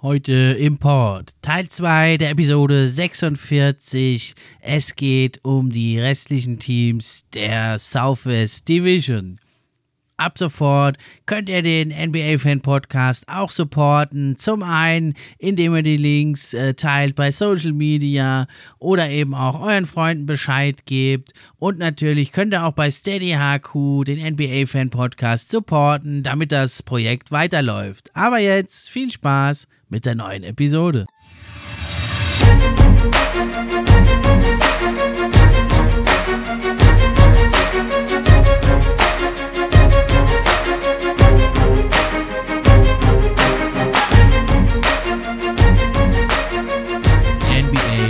Heute Import, Teil 2 der Episode 46. Es geht um die restlichen Teams der Southwest Division. Ab sofort könnt ihr den NBA Fan Podcast auch supporten. Zum einen, indem ihr die Links äh, teilt bei Social Media oder eben auch euren Freunden Bescheid gebt. Und natürlich könnt ihr auch bei Steady HQ den NBA Fan Podcast supporten, damit das Projekt weiterläuft. Aber jetzt viel Spaß mit der neuen Episode. NBA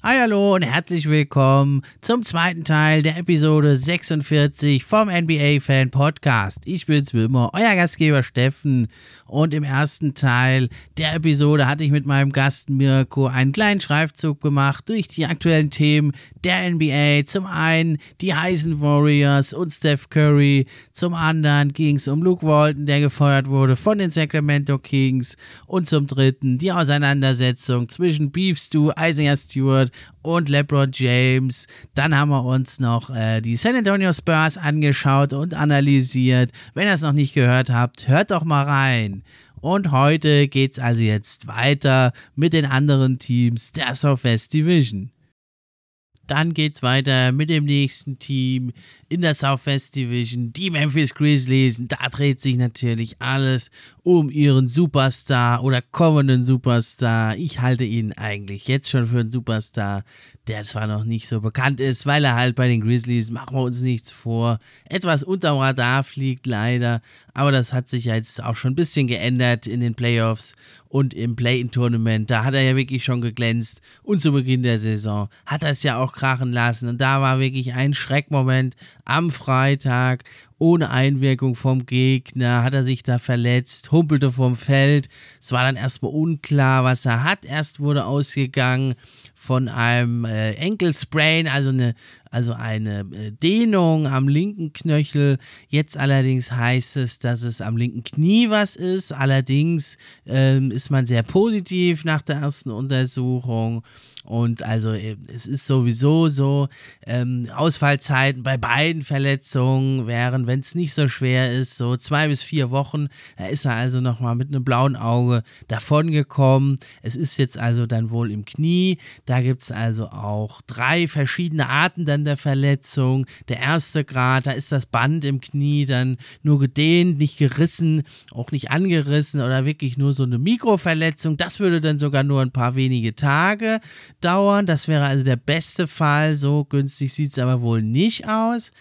Hi, hallo und herzlich willkommen zum zweiten Teil der Episode 46 vom NBA Fan Podcast. Ich bin's wie immer, euer Gastgeber Steffen und im ersten Teil der Episode hatte ich mit meinem Gast Mirko einen kleinen Schreibzug gemacht durch die aktuellen Themen der NBA. Zum einen die heißen Warriors und Steph Curry, zum anderen ging es um Luke Walton, der gefeuert wurde von den Sacramento Kings und zum dritten die Auseinandersetzung zwischen Beef Stew, Isaiah Stewart und LeBron James. Dann haben wir uns noch äh, die San Antonio Spurs angeschaut und analysiert. Wenn ihr es noch nicht gehört habt, hört doch mal rein. Und heute geht es also jetzt weiter mit den anderen Teams der Southwest Division. Dann geht's weiter mit dem nächsten Team in der Southwest Division, die Memphis Grizzlies. Da dreht sich natürlich alles um ihren Superstar oder kommenden Superstar. Ich halte ihn eigentlich jetzt schon für einen Superstar, der zwar noch nicht so bekannt ist, weil er halt bei den Grizzlies, machen wir uns nichts vor, etwas unterm Radar fliegt leider. Aber das hat sich jetzt auch schon ein bisschen geändert in den Playoffs und im Play-In-Tournament. Da hat er ja wirklich schon geglänzt. Und zu Beginn der Saison hat er es ja auch krachen lassen. Und da war wirklich ein Schreckmoment am Freitag. Ohne Einwirkung vom Gegner hat er sich da verletzt, humpelte vom Feld. Es war dann erstmal unklar, was er hat. Erst wurde ausgegangen von einem äh, Enkelsprain, also eine, also eine äh, Dehnung am linken Knöchel. Jetzt allerdings heißt es, dass es am linken Knie was ist. Allerdings ähm, ist man sehr positiv nach der ersten Untersuchung. Und also äh, es ist sowieso so, ähm, Ausfallzeiten bei beiden Verletzungen wären, wenn es nicht so schwer ist, so zwei bis vier Wochen. Da ist er also nochmal mit einem blauen Auge davongekommen. Es ist jetzt also dann wohl im Knie. Da gibt es also auch drei verschiedene Arten dann der Verletzung. Der erste Grad, da ist das Band im Knie dann nur gedehnt, nicht gerissen, auch nicht angerissen oder wirklich nur so eine Mikroverletzung. Das würde dann sogar nur ein paar wenige Tage dauern. Das wäre also der beste Fall. So günstig sieht es aber wohl nicht aus.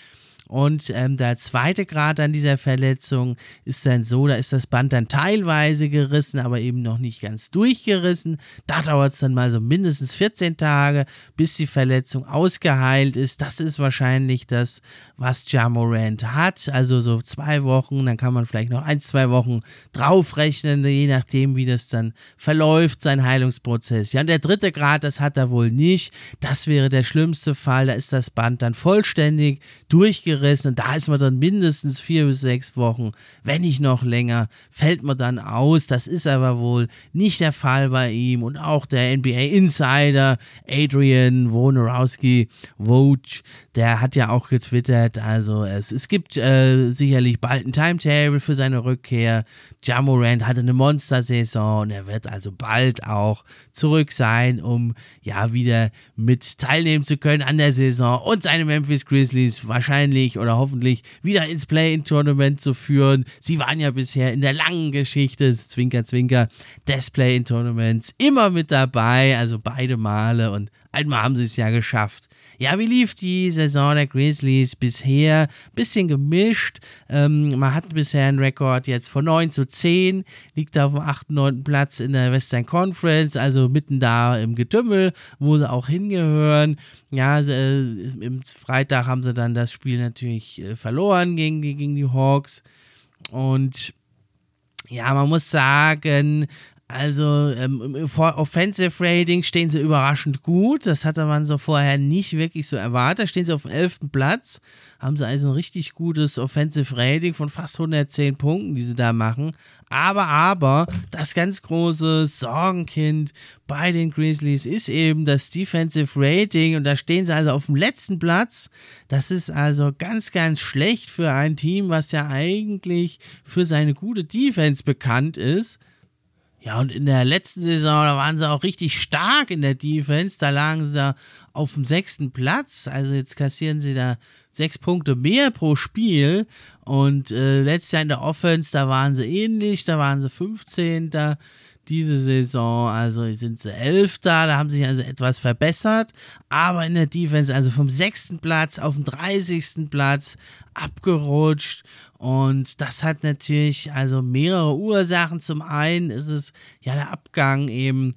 Und ähm, der zweite Grad an dieser Verletzung ist dann so, da ist das Band dann teilweise gerissen, aber eben noch nicht ganz durchgerissen. Da dauert es dann mal so mindestens 14 Tage, bis die Verletzung ausgeheilt ist. Das ist wahrscheinlich das, was Jamorant hat. Also so zwei Wochen, dann kann man vielleicht noch ein, zwei Wochen draufrechnen, je nachdem, wie das dann verläuft, sein Heilungsprozess. Ja, und der dritte Grad, das hat er wohl nicht. Das wäre der schlimmste Fall. Da ist das Band dann vollständig durchgerissen gerissen und da ist man dann mindestens vier bis sechs Wochen, wenn nicht noch länger, fällt man dann aus. Das ist aber wohl nicht der Fall bei ihm und auch der NBA Insider Adrian Wojnarowski, Woj, der hat ja auch getwittert, also es, es gibt äh, sicherlich bald ein Timetable für seine Rückkehr. Jamorant hatte eine Monster-Saison und er wird also bald auch zurück sein, um ja wieder mit teilnehmen zu können an der Saison und seine Memphis Grizzlies wahrscheinlich oder hoffentlich wieder ins Play-In-Tournament zu führen. Sie waren ja bisher in der langen Geschichte, Zwinker, Zwinker, des Play-In-Tournaments immer mit dabei, also beide Male und einmal haben sie es ja geschafft. Ja, wie lief die Saison der Grizzlies bisher? Bisschen gemischt. Ähm, man hat bisher einen Rekord jetzt von 9 zu 10, liegt auf dem 8. 9. Platz in der Western Conference, also mitten da im Getümmel, wo sie auch hingehören. Ja, äh, im Freitag haben sie dann das Spiel natürlich äh, verloren gegen gegen die Hawks. Und ja, man muss sagen, also ähm, im Offensive Rating stehen sie überraschend gut. Das hatte man so vorher nicht wirklich so erwartet. Da stehen sie auf dem 11. Platz. Haben sie also ein richtig gutes Offensive Rating von fast 110 Punkten, die sie da machen. Aber, aber, das ganz große Sorgenkind bei den Grizzlies ist eben das Defensive Rating. Und da stehen sie also auf dem letzten Platz. Das ist also ganz, ganz schlecht für ein Team, was ja eigentlich für seine gute Defense bekannt ist. Ja, und in der letzten Saison, da waren sie auch richtig stark in der Defense. Da lagen sie da auf dem sechsten Platz. Also jetzt kassieren sie da sechs Punkte mehr pro Spiel. Und äh, letztes Jahr in der Offense, da waren sie ähnlich. Da waren sie 15 diese Saison. Also sind sie Elfter, da haben sie sich also etwas verbessert. Aber in der Defense, also vom sechsten Platz auf den 30. Platz abgerutscht. Und das hat natürlich also mehrere Ursachen. Zum einen ist es ja der Abgang eben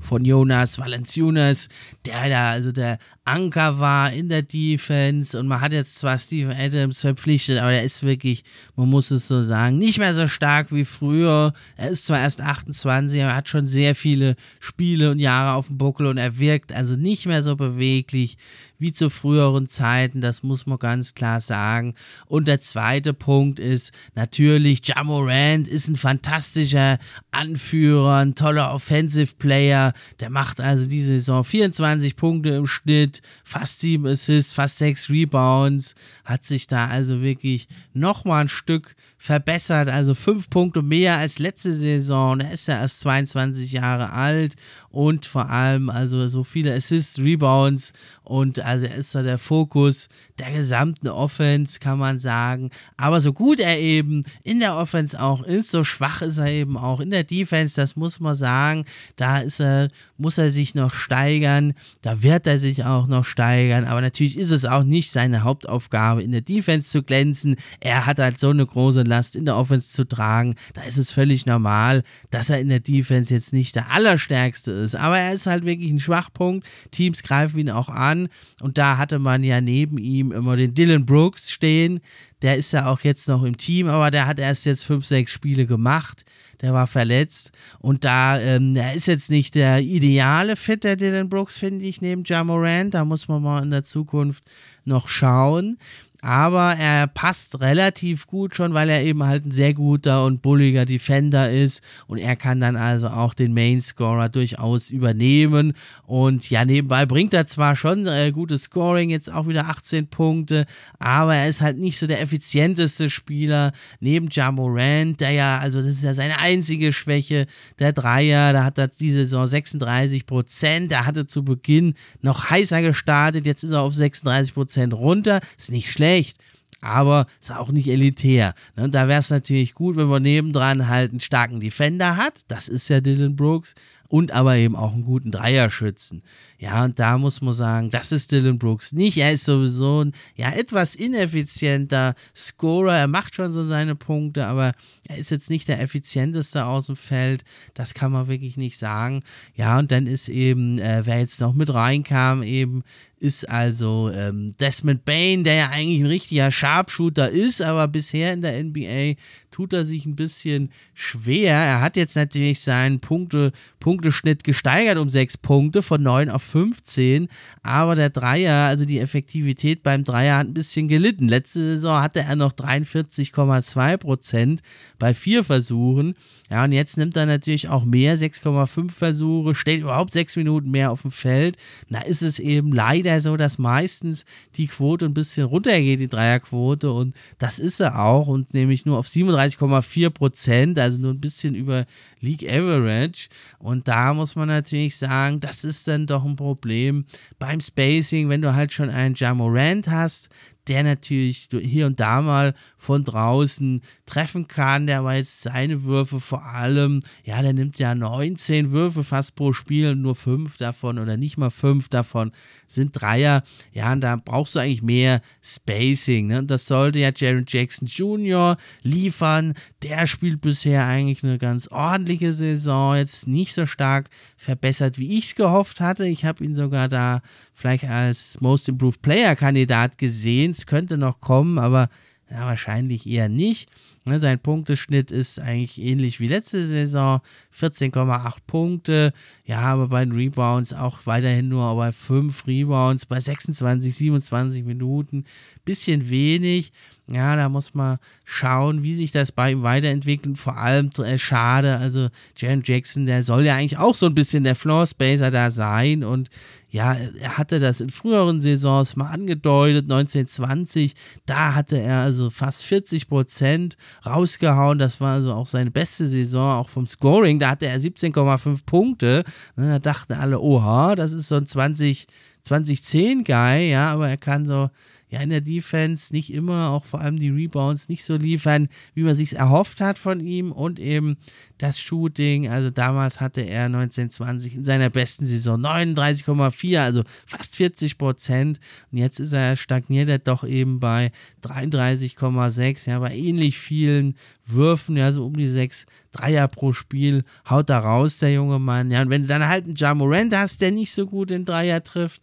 von Jonas Valenciunas, der da also der Anker war in der Defense und man hat jetzt zwar Steven Adams verpflichtet, aber der ist wirklich, man muss es so sagen, nicht mehr so stark wie früher. Er ist zwar erst 28, aber er hat schon sehr viele Spiele und Jahre auf dem Buckel und er wirkt also nicht mehr so beweglich wie zu früheren Zeiten, das muss man ganz klar sagen. Und der zweite Punkt ist natürlich, Jamorand ist ein fantastischer Anführer, ein toller Offensive Player, der macht also diese Saison 24 Punkte im Schnitt, fast 7 Assists, fast 6 Rebounds, hat sich da also wirklich nochmal ein Stück verbessert, also 5 Punkte mehr als letzte Saison. Er ist ja erst 22 Jahre alt und vor allem also so viele Assists, Rebounds und also er ist da der Fokus der gesamten Offense, kann man sagen. Aber so gut er eben in der Offense auch ist, so schwach ist er eben auch in der Defense, das muss man sagen. Da ist er, muss er sich noch steigern, da wird er sich auch noch steigern, aber natürlich ist es auch nicht seine Hauptaufgabe, in der Defense zu glänzen. Er hat halt so eine große Last in der Offense zu tragen. Da ist es völlig normal, dass er in der Defense jetzt nicht der Allerstärkste ist. Aber er ist halt wirklich ein Schwachpunkt. Teams greifen ihn auch an und da hatte man ja neben ihm immer den Dylan Brooks stehen. Der ist ja auch jetzt noch im Team, aber der hat erst jetzt fünf, sechs Spiele gemacht. Der war verletzt. Und da, ähm, er ist jetzt nicht der ideale Fit, der Dylan Brooks, finde ich, neben Jamorant. Da muss man mal in der Zukunft noch schauen aber er passt relativ gut schon, weil er eben halt ein sehr guter und bulliger Defender ist. Und er kann dann also auch den Main-Scorer durchaus übernehmen. Und ja, nebenbei bringt er zwar schon äh, gutes Scoring, jetzt auch wieder 18 Punkte, aber er ist halt nicht so der effizienteste Spieler. Neben Jamorant, der ja, also das ist ja seine einzige Schwäche, der Dreier, da hat er diese Saison 36 Prozent, er hatte zu Beginn noch heißer gestartet, jetzt ist er auf 36 Prozent runter, ist nicht schlecht, schlecht, aber ist auch nicht elitär. Ne? Da wäre es natürlich gut, wenn man nebendran halt einen starken Defender hat. Das ist ja Dylan Brooks und aber eben auch einen guten Dreierschützen. Ja, und da muss man sagen, das ist Dylan Brooks nicht. Er ist sowieso ein ja, etwas ineffizienter Scorer. Er macht schon so seine Punkte, aber er ist jetzt nicht der effizienteste aus dem Feld. Das kann man wirklich nicht sagen. Ja, und dann ist eben, äh, wer jetzt noch mit reinkam, eben ist also ähm, Desmond Bain, der ja eigentlich ein richtiger Sharpshooter ist, aber bisher in der NBA tut er sich ein bisschen schwer. Er hat jetzt natürlich seinen Punkte, Punkteschnitt gesteigert um sechs Punkte von 9 auf 15, aber der Dreier, also die Effektivität beim Dreier hat ein bisschen gelitten. Letzte Saison hatte er noch 43,2 Prozent bei vier Versuchen. Ja, und jetzt nimmt er natürlich auch mehr, 6,5 Versuche, steht überhaupt sechs Minuten mehr auf dem Feld. Da ist es eben leider so, dass meistens die Quote ein bisschen runtergeht, die Dreierquote, und das ist er auch, und nämlich nur auf 37 37,4 Prozent, also nur ein bisschen über League Average. Und da muss man natürlich sagen, das ist dann doch ein Problem beim Spacing, wenn du halt schon einen Jamorant hast, der natürlich hier und da mal von draußen treffen kann. Der war jetzt seine Würfe vor allem, ja, der nimmt ja 19 Würfe fast pro Spiel, nur fünf davon oder nicht mal fünf davon sind Dreier. Ja, und da brauchst du eigentlich mehr Spacing. Ne? Und das sollte ja Jaron Jackson Jr. liefern. Der spielt bisher eigentlich eine ganz ordentliche Saison, jetzt nicht so stark verbessert, wie ich es gehofft hatte. Ich habe ihn sogar da vielleicht als Most Improved Player Kandidat gesehen. Es könnte noch kommen, aber ja, wahrscheinlich eher nicht. Ne, sein Punkteschnitt ist eigentlich ähnlich wie letzte Saison, 14,8 Punkte. Ja, aber bei den Rebounds auch weiterhin nur bei 5 Rebounds, bei 26, 27 Minuten. Bisschen wenig. Ja, da muss man schauen, wie sich das bei ihm weiterentwickelt. Vor allem äh, schade, also Jan Jackson, der soll ja eigentlich auch so ein bisschen der Floor Spacer da sein. Und ja, er hatte das in früheren Saisons mal angedeutet, 1920, da hatte er also fast 40 Prozent rausgehauen, das war also auch seine beste Saison, auch vom Scoring, da hatte er 17,5 Punkte, und da dachten alle, oha, das ist so ein 20, 2010-Guy, ja, aber er kann so ja in der Defense nicht immer, auch vor allem die Rebounds nicht so liefern, wie man sich erhofft hat von ihm und eben das Shooting. Also damals hatte er 1920 in seiner besten Saison 39,4, also fast 40 Prozent. Und jetzt ist er stagniert er doch eben bei 33,6, ja, bei ähnlich vielen Würfen, ja, so um die sechs Dreier pro Spiel haut da raus, der junge Mann. Ja, und wenn du dann halt einen Jamorant hast, der nicht so gut in Dreier trifft,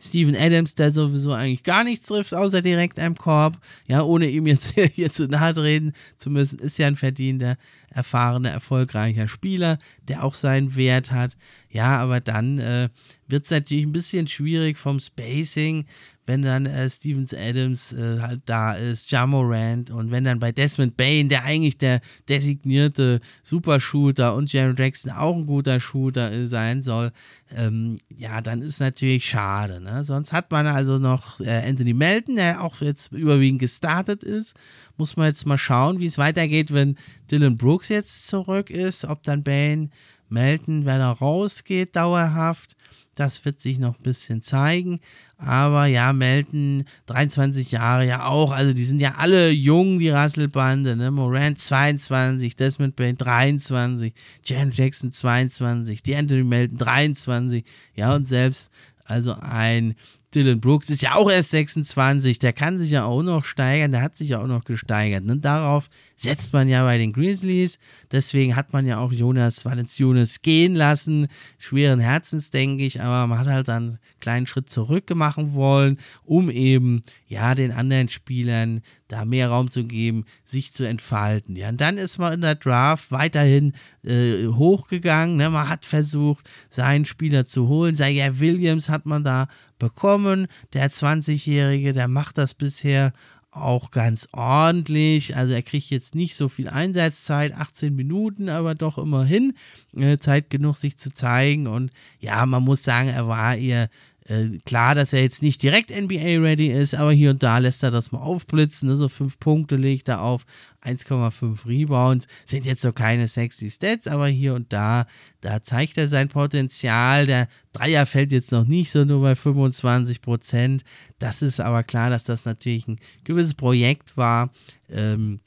Steven Adams, der sowieso eigentlich gar nichts trifft, außer direkt am Korb. Ja, ohne ihm jetzt hier zu nahe reden zu müssen, ist ja ein verdienter, erfahrener, erfolgreicher Spieler, der auch seinen Wert hat. Ja, aber dann äh, wird es natürlich ein bisschen schwierig vom Spacing, wenn dann äh, Stevens Adams äh, halt da ist, Jamorant und wenn dann bei Desmond Bain, der eigentlich der designierte Supershooter und Jaron Jackson auch ein guter Shooter äh, sein soll, ähm, ja, dann ist natürlich schade. Ne? Sonst hat man also noch äh, Anthony Melton, der auch jetzt überwiegend gestartet ist. Muss man jetzt mal schauen, wie es weitergeht, wenn Dylan Brooks jetzt zurück ist, ob dann Bain Melton, wenn er rausgeht, dauerhaft. Das wird sich noch ein bisschen zeigen. Aber ja, Melton, 23 Jahre ja auch. Also die sind ja alle jung, die Rasselbande. Ne? Morant 22, Desmond Bain 23, Jan Jackson 22, die Anthony Melton 23. Ja, und selbst also ein Dylan Brooks ist ja auch erst 26, der kann sich ja auch noch steigern, der hat sich ja auch noch gesteigert. Ne? Darauf setzt man ja bei den Grizzlies. Deswegen hat man ja auch Jonas Valenciunas gehen lassen. Schweren Herzens, denke ich, aber man hat halt dann einen kleinen Schritt zurück machen wollen, um eben ja den anderen Spielern da mehr Raum zu geben, sich zu entfalten. Ja, und dann ist man in der Draft weiterhin äh, hochgegangen. Ne? Man hat versucht, seinen Spieler zu holen. Zaire Williams hat man da bekommen. Der 20-Jährige, der macht das bisher auch ganz ordentlich. Also er kriegt jetzt nicht so viel Einsatzzeit, 18 Minuten, aber doch immerhin äh, Zeit genug, sich zu zeigen. Und ja, man muss sagen, er war eher äh, klar, dass er jetzt nicht direkt NBA-ready ist, aber hier und da lässt er das mal aufblitzen. Ne? So fünf Punkte legt er auf, 1,5 Rebounds. Sind jetzt so keine sexy Stats, aber hier und da, da zeigt er sein Potenzial. Der Dreier fällt jetzt noch nicht so nur bei 25 Prozent. Das ist aber klar, dass das natürlich ein gewisses Projekt war. Ähm,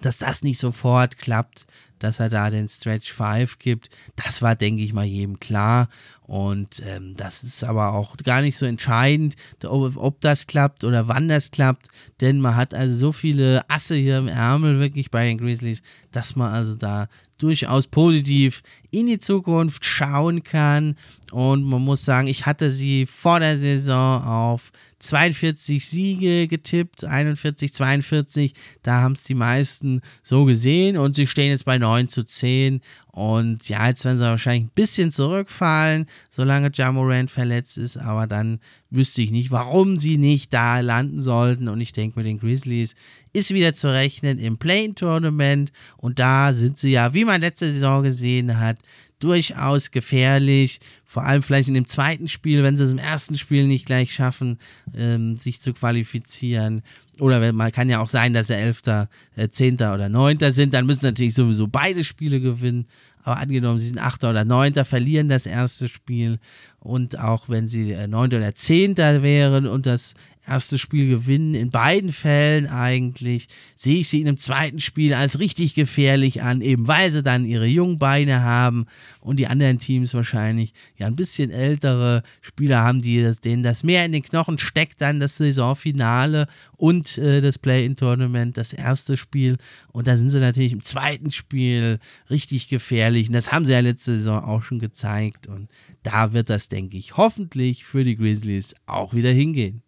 dass das nicht sofort klappt, dass er da den Stretch 5 gibt, das war, denke ich mal, jedem klar. Und ähm, das ist aber auch gar nicht so entscheidend, ob, ob, das klappt oder wann das klappt, denn man hat also so viele Asse hier im Ärmel wirklich bei den Grizzlies, dass man also da durchaus positiv in die Zukunft schauen kann. Und man muss sagen, ich hatte sie vor der Saison auf 42 Siege getippt, 41, 42. Da haben es die meisten so gesehen und sie stehen jetzt bei 9 zu 10. Und ja, jetzt werden sie wahrscheinlich ein bisschen zurückfallen, solange Jamorant verletzt ist. Aber dann wüsste ich nicht, warum sie nicht da landen sollten. Und ich denke, mit den Grizzlies ist wieder zu rechnen im Play-Tournament. Und da sind sie ja, wie man letzte Saison gesehen hat, durchaus gefährlich. Vor allem vielleicht in dem zweiten Spiel, wenn sie es im ersten Spiel nicht gleich schaffen, ähm, sich zu qualifizieren. Oder man kann ja auch sein, dass sie Elfter, äh, Zehnter oder Neunter sind. Dann müssen natürlich sowieso beide Spiele gewinnen. Aber angenommen, sie sind Achter oder Neunter, verlieren das erste Spiel. Und auch wenn sie äh, Neunter oder Zehnter wären und das erstes Spiel gewinnen. In beiden Fällen eigentlich sehe ich sie in dem zweiten Spiel als richtig gefährlich an, eben weil sie dann ihre jungen Beine haben und die anderen Teams wahrscheinlich ja ein bisschen ältere Spieler haben, die, denen das mehr in den Knochen steckt, dann das Saisonfinale und äh, das Play-in-Tournament, das erste Spiel. Und da sind sie natürlich im zweiten Spiel richtig gefährlich. Und das haben sie ja letzte Saison auch schon gezeigt. Und da wird das, denke ich, hoffentlich für die Grizzlies auch wieder hingehen.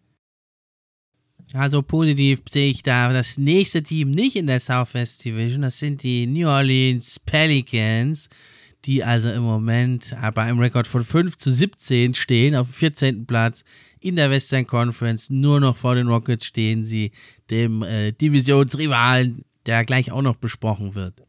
Also positiv sehe ich da das nächste Team nicht in der Southwest Division. Das sind die New Orleans Pelicans, die also im Moment bei einem Rekord von 5 zu 17 stehen, auf dem 14. Platz in der Western Conference. Nur noch vor den Rockets stehen sie, dem äh, Divisionsrivalen, der gleich auch noch besprochen wird.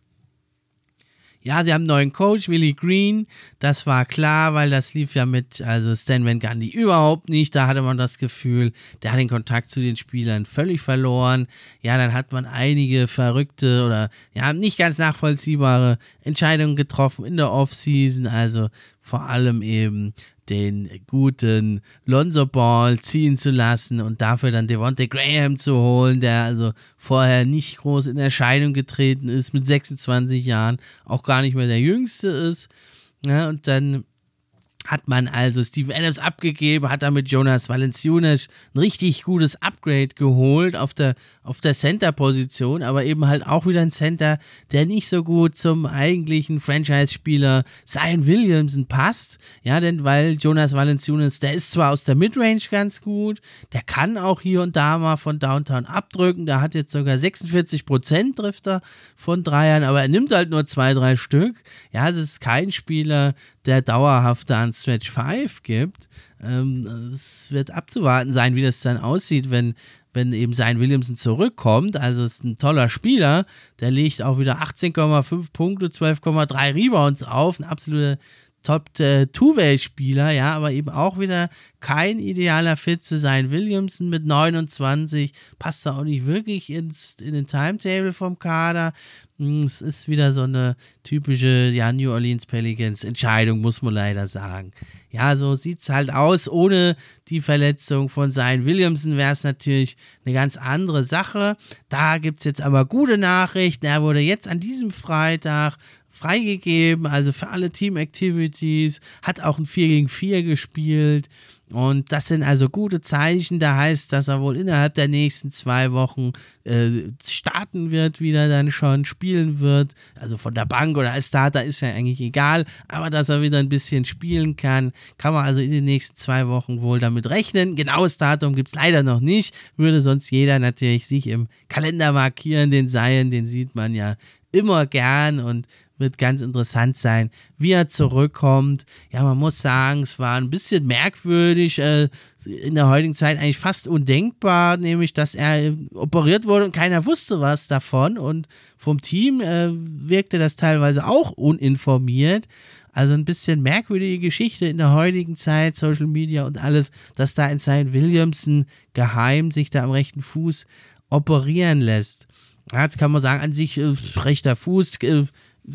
Ja, sie haben einen neuen Coach, Willie Green. Das war klar, weil das lief ja mit, also Stan Van Gundy überhaupt nicht. Da hatte man das Gefühl, der hat den Kontakt zu den Spielern völlig verloren. Ja, dann hat man einige verrückte oder ja, nicht ganz nachvollziehbare Entscheidungen getroffen in der Offseason. Also vor allem eben den guten Lonzo Ball ziehen zu lassen und dafür dann Devontae Graham zu holen, der also vorher nicht groß in Erscheinung getreten ist, mit 26 Jahren auch gar nicht mehr der Jüngste ist. Ja, und dann hat man also Steven Adams abgegeben, hat damit Jonas Valanciunas ein richtig gutes Upgrade geholt auf der, auf der Center-Position, aber eben halt auch wieder ein Center, der nicht so gut zum eigentlichen Franchise-Spieler Zion Williamson passt. Ja, denn weil Jonas Valanciunas, der ist zwar aus der Midrange ganz gut, der kann auch hier und da mal von Downtown abdrücken, der hat jetzt sogar 46% Drifter von Dreiern, aber er nimmt halt nur zwei, drei Stück. Ja, es ist kein Spieler, der dauerhaft da an Stretch 5 gibt. Ähm, es wird abzuwarten sein, wie das dann aussieht, wenn, wenn eben sein Williamson zurückkommt. Also ist ein toller Spieler. Der legt auch wieder 18,5 Punkte, 12,3 Rebounds auf. Ein absoluter Top-Two-Way-Spieler, ja, aber eben auch wieder kein idealer Fit zu sein. Williamson mit 29 passt da auch nicht wirklich ins, in den Timetable vom Kader. Hm, es ist wieder so eine typische ja, New Orleans Pelicans Entscheidung, muss man leider sagen. Ja, so sieht es halt aus. Ohne die Verletzung von Zion Williamson wäre es natürlich eine ganz andere Sache. Da gibt es jetzt aber gute Nachrichten. Er wurde jetzt an diesem Freitag freigegeben, also für alle Team Activities, hat auch ein 4 gegen 4 gespielt. Und das sind also gute Zeichen. Da heißt, dass er wohl innerhalb der nächsten zwei Wochen äh, starten wird, wieder dann schon spielen wird. Also von der Bank oder als Starter ist ja eigentlich egal. Aber dass er wieder ein bisschen spielen kann, kann man also in den nächsten zwei Wochen wohl damit rechnen. Genaues Datum gibt es leider noch nicht. Würde sonst jeder natürlich sich im Kalender markieren. Den Seien, den sieht man ja immer gern und wird ganz interessant sein, wie er zurückkommt. Ja, man muss sagen, es war ein bisschen merkwürdig, äh, in der heutigen Zeit eigentlich fast undenkbar, nämlich, dass er operiert wurde und keiner wusste was davon und vom Team äh, wirkte das teilweise auch uninformiert. Also ein bisschen merkwürdige Geschichte in der heutigen Zeit, Social Media und alles, dass da in St. Williamson geheim sich da am rechten Fuß operieren lässt. Jetzt kann man sagen, an sich äh, rechter Fuß, äh,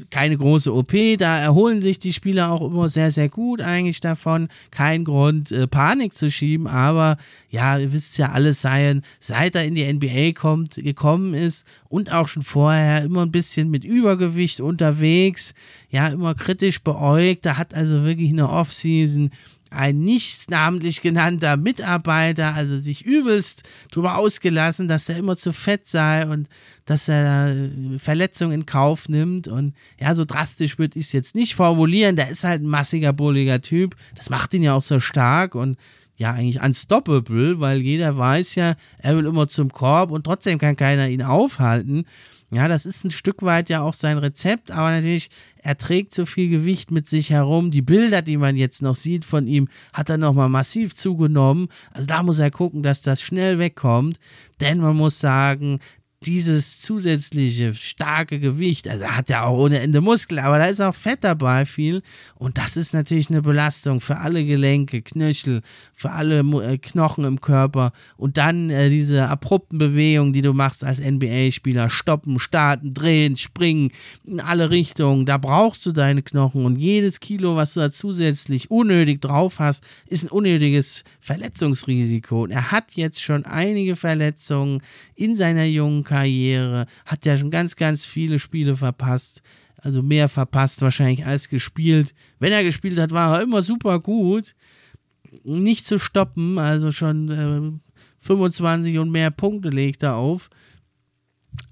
keine große OP, da erholen sich die Spieler auch immer sehr, sehr gut eigentlich davon. Kein Grund, äh, Panik zu schieben, aber ja, ihr wisst ja alles sein, seit er in die NBA kommt, gekommen ist und auch schon vorher immer ein bisschen mit Übergewicht unterwegs, ja, immer kritisch beäugt. Da hat also wirklich eine Offseason ein nicht namentlich genannter Mitarbeiter, also sich übelst darüber ausgelassen, dass er immer zu fett sei und dass er äh, Verletzungen in Kauf nimmt. Und ja, so drastisch würde ich es jetzt nicht formulieren. Der ist halt ein massiger, bulliger Typ. Das macht ihn ja auch so stark und ja, eigentlich unstoppable, weil jeder weiß ja, er will immer zum Korb und trotzdem kann keiner ihn aufhalten. Ja, das ist ein Stück weit ja auch sein Rezept, aber natürlich, er trägt so viel Gewicht mit sich herum. Die Bilder, die man jetzt noch sieht von ihm, hat er nochmal massiv zugenommen. Also da muss er gucken, dass das schnell wegkommt. Denn man muss sagen, dieses zusätzliche starke Gewicht, also er hat ja auch ohne Ende Muskel, aber da ist auch Fett dabei viel. Und das ist natürlich eine Belastung für alle Gelenke, Knöchel, für alle äh, Knochen im Körper. Und dann äh, diese abrupten Bewegungen, die du machst als NBA-Spieler, stoppen, starten, drehen, springen in alle Richtungen, da brauchst du deine Knochen. Und jedes Kilo, was du da zusätzlich unnötig drauf hast, ist ein unnötiges Verletzungsrisiko. Und er hat jetzt schon einige Verletzungen in seiner jungen Karriere, hat ja schon ganz, ganz viele Spiele verpasst. Also mehr verpasst wahrscheinlich als gespielt. Wenn er gespielt hat, war er immer super gut. Nicht zu stoppen, also schon äh, 25 und mehr Punkte legt er auf.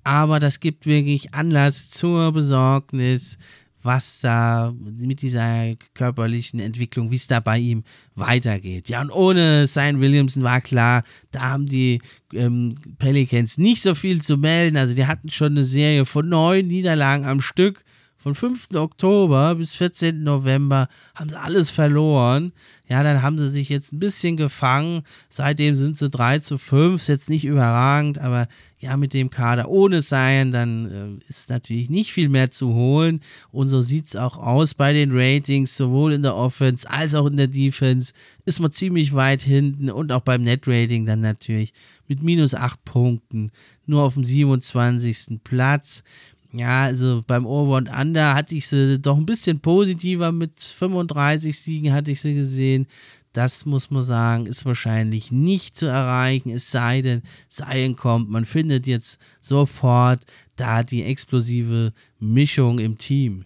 Aber das gibt wirklich Anlass zur Besorgnis was da mit dieser körperlichen Entwicklung, wie es da bei ihm weitergeht. Ja, und ohne Sein Williamson war klar, da haben die ähm, Pelicans nicht so viel zu melden. Also die hatten schon eine Serie von neun Niederlagen am Stück von 5. Oktober bis 14. November haben sie alles verloren. Ja, dann haben sie sich jetzt ein bisschen gefangen. Seitdem sind sie 3 zu 5. Ist jetzt nicht überragend, aber ja, mit dem Kader ohne Sein, dann äh, ist natürlich nicht viel mehr zu holen. Und so sieht es auch aus bei den Ratings, sowohl in der Offense als auch in der Defense. Ist man ziemlich weit hinten und auch beim Net-Rating dann natürlich mit minus 8 Punkten. Nur auf dem 27. Platz. Ja, also beim Over und Under hatte ich sie doch ein bisschen positiver mit 35 Siegen hatte ich sie gesehen. Das muss man sagen, ist wahrscheinlich nicht zu erreichen, es sei denn, Zion kommt. Man findet jetzt sofort da die explosive Mischung im Team.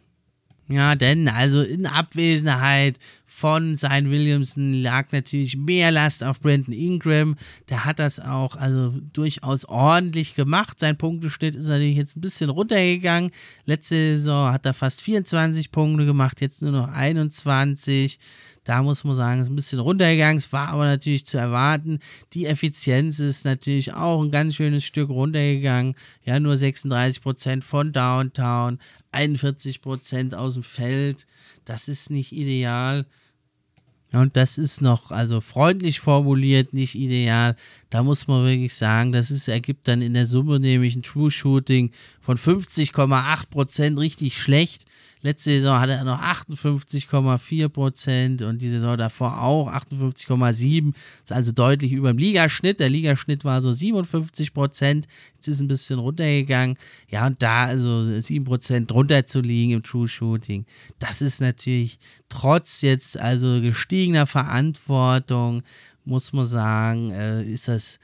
Ja, denn also in Abwesenheit von Zion Williamson lag natürlich mehr Last auf Brandon Ingram. Der hat das auch also durchaus ordentlich gemacht. Sein Punkteschnitt ist natürlich jetzt ein bisschen runtergegangen. Letzte Saison hat er fast 24 Punkte gemacht, jetzt nur noch 21. Da muss man sagen, ist ein bisschen runtergegangen. Es war aber natürlich zu erwarten. Die Effizienz ist natürlich auch ein ganz schönes Stück runtergegangen. Ja, nur 36% von Downtown, 41% aus dem Feld. Das ist nicht ideal. Und das ist noch, also freundlich formuliert, nicht ideal. Da muss man wirklich sagen, das ist, ergibt dann in der Summe nämlich ein True Shooting von 50,8% richtig schlecht. Letzte Saison hatte er noch 58,4 Prozent und die Saison davor auch 58,7. Ist also deutlich über dem Ligaschnitt. Der Ligaschnitt war so 57 Prozent. Jetzt ist ein bisschen runtergegangen. Ja, und da also 7 Prozent drunter zu liegen im True Shooting, das ist natürlich trotz jetzt also gestiegener Verantwortung, muss man sagen, äh, ist das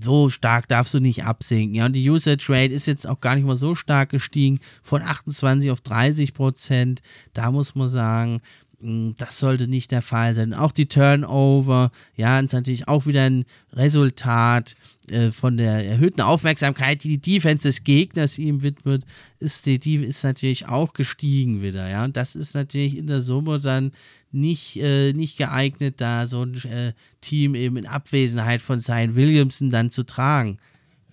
so stark darfst du nicht absinken. Ja, und die Usage Rate ist jetzt auch gar nicht mal so stark gestiegen, von 28 auf 30 Prozent. Da muss man sagen, hm, das sollte nicht der Fall sein. Auch die Turnover, ja, ist natürlich auch wieder ein Resultat äh, von der erhöhten Aufmerksamkeit, die die Defense des Gegners ihm widmet, ist die, die ist natürlich auch gestiegen wieder, ja. Und das ist natürlich in der Summe dann nicht, äh, nicht geeignet, da so ein äh, Team eben in Abwesenheit von Zion Williamson dann zu tragen.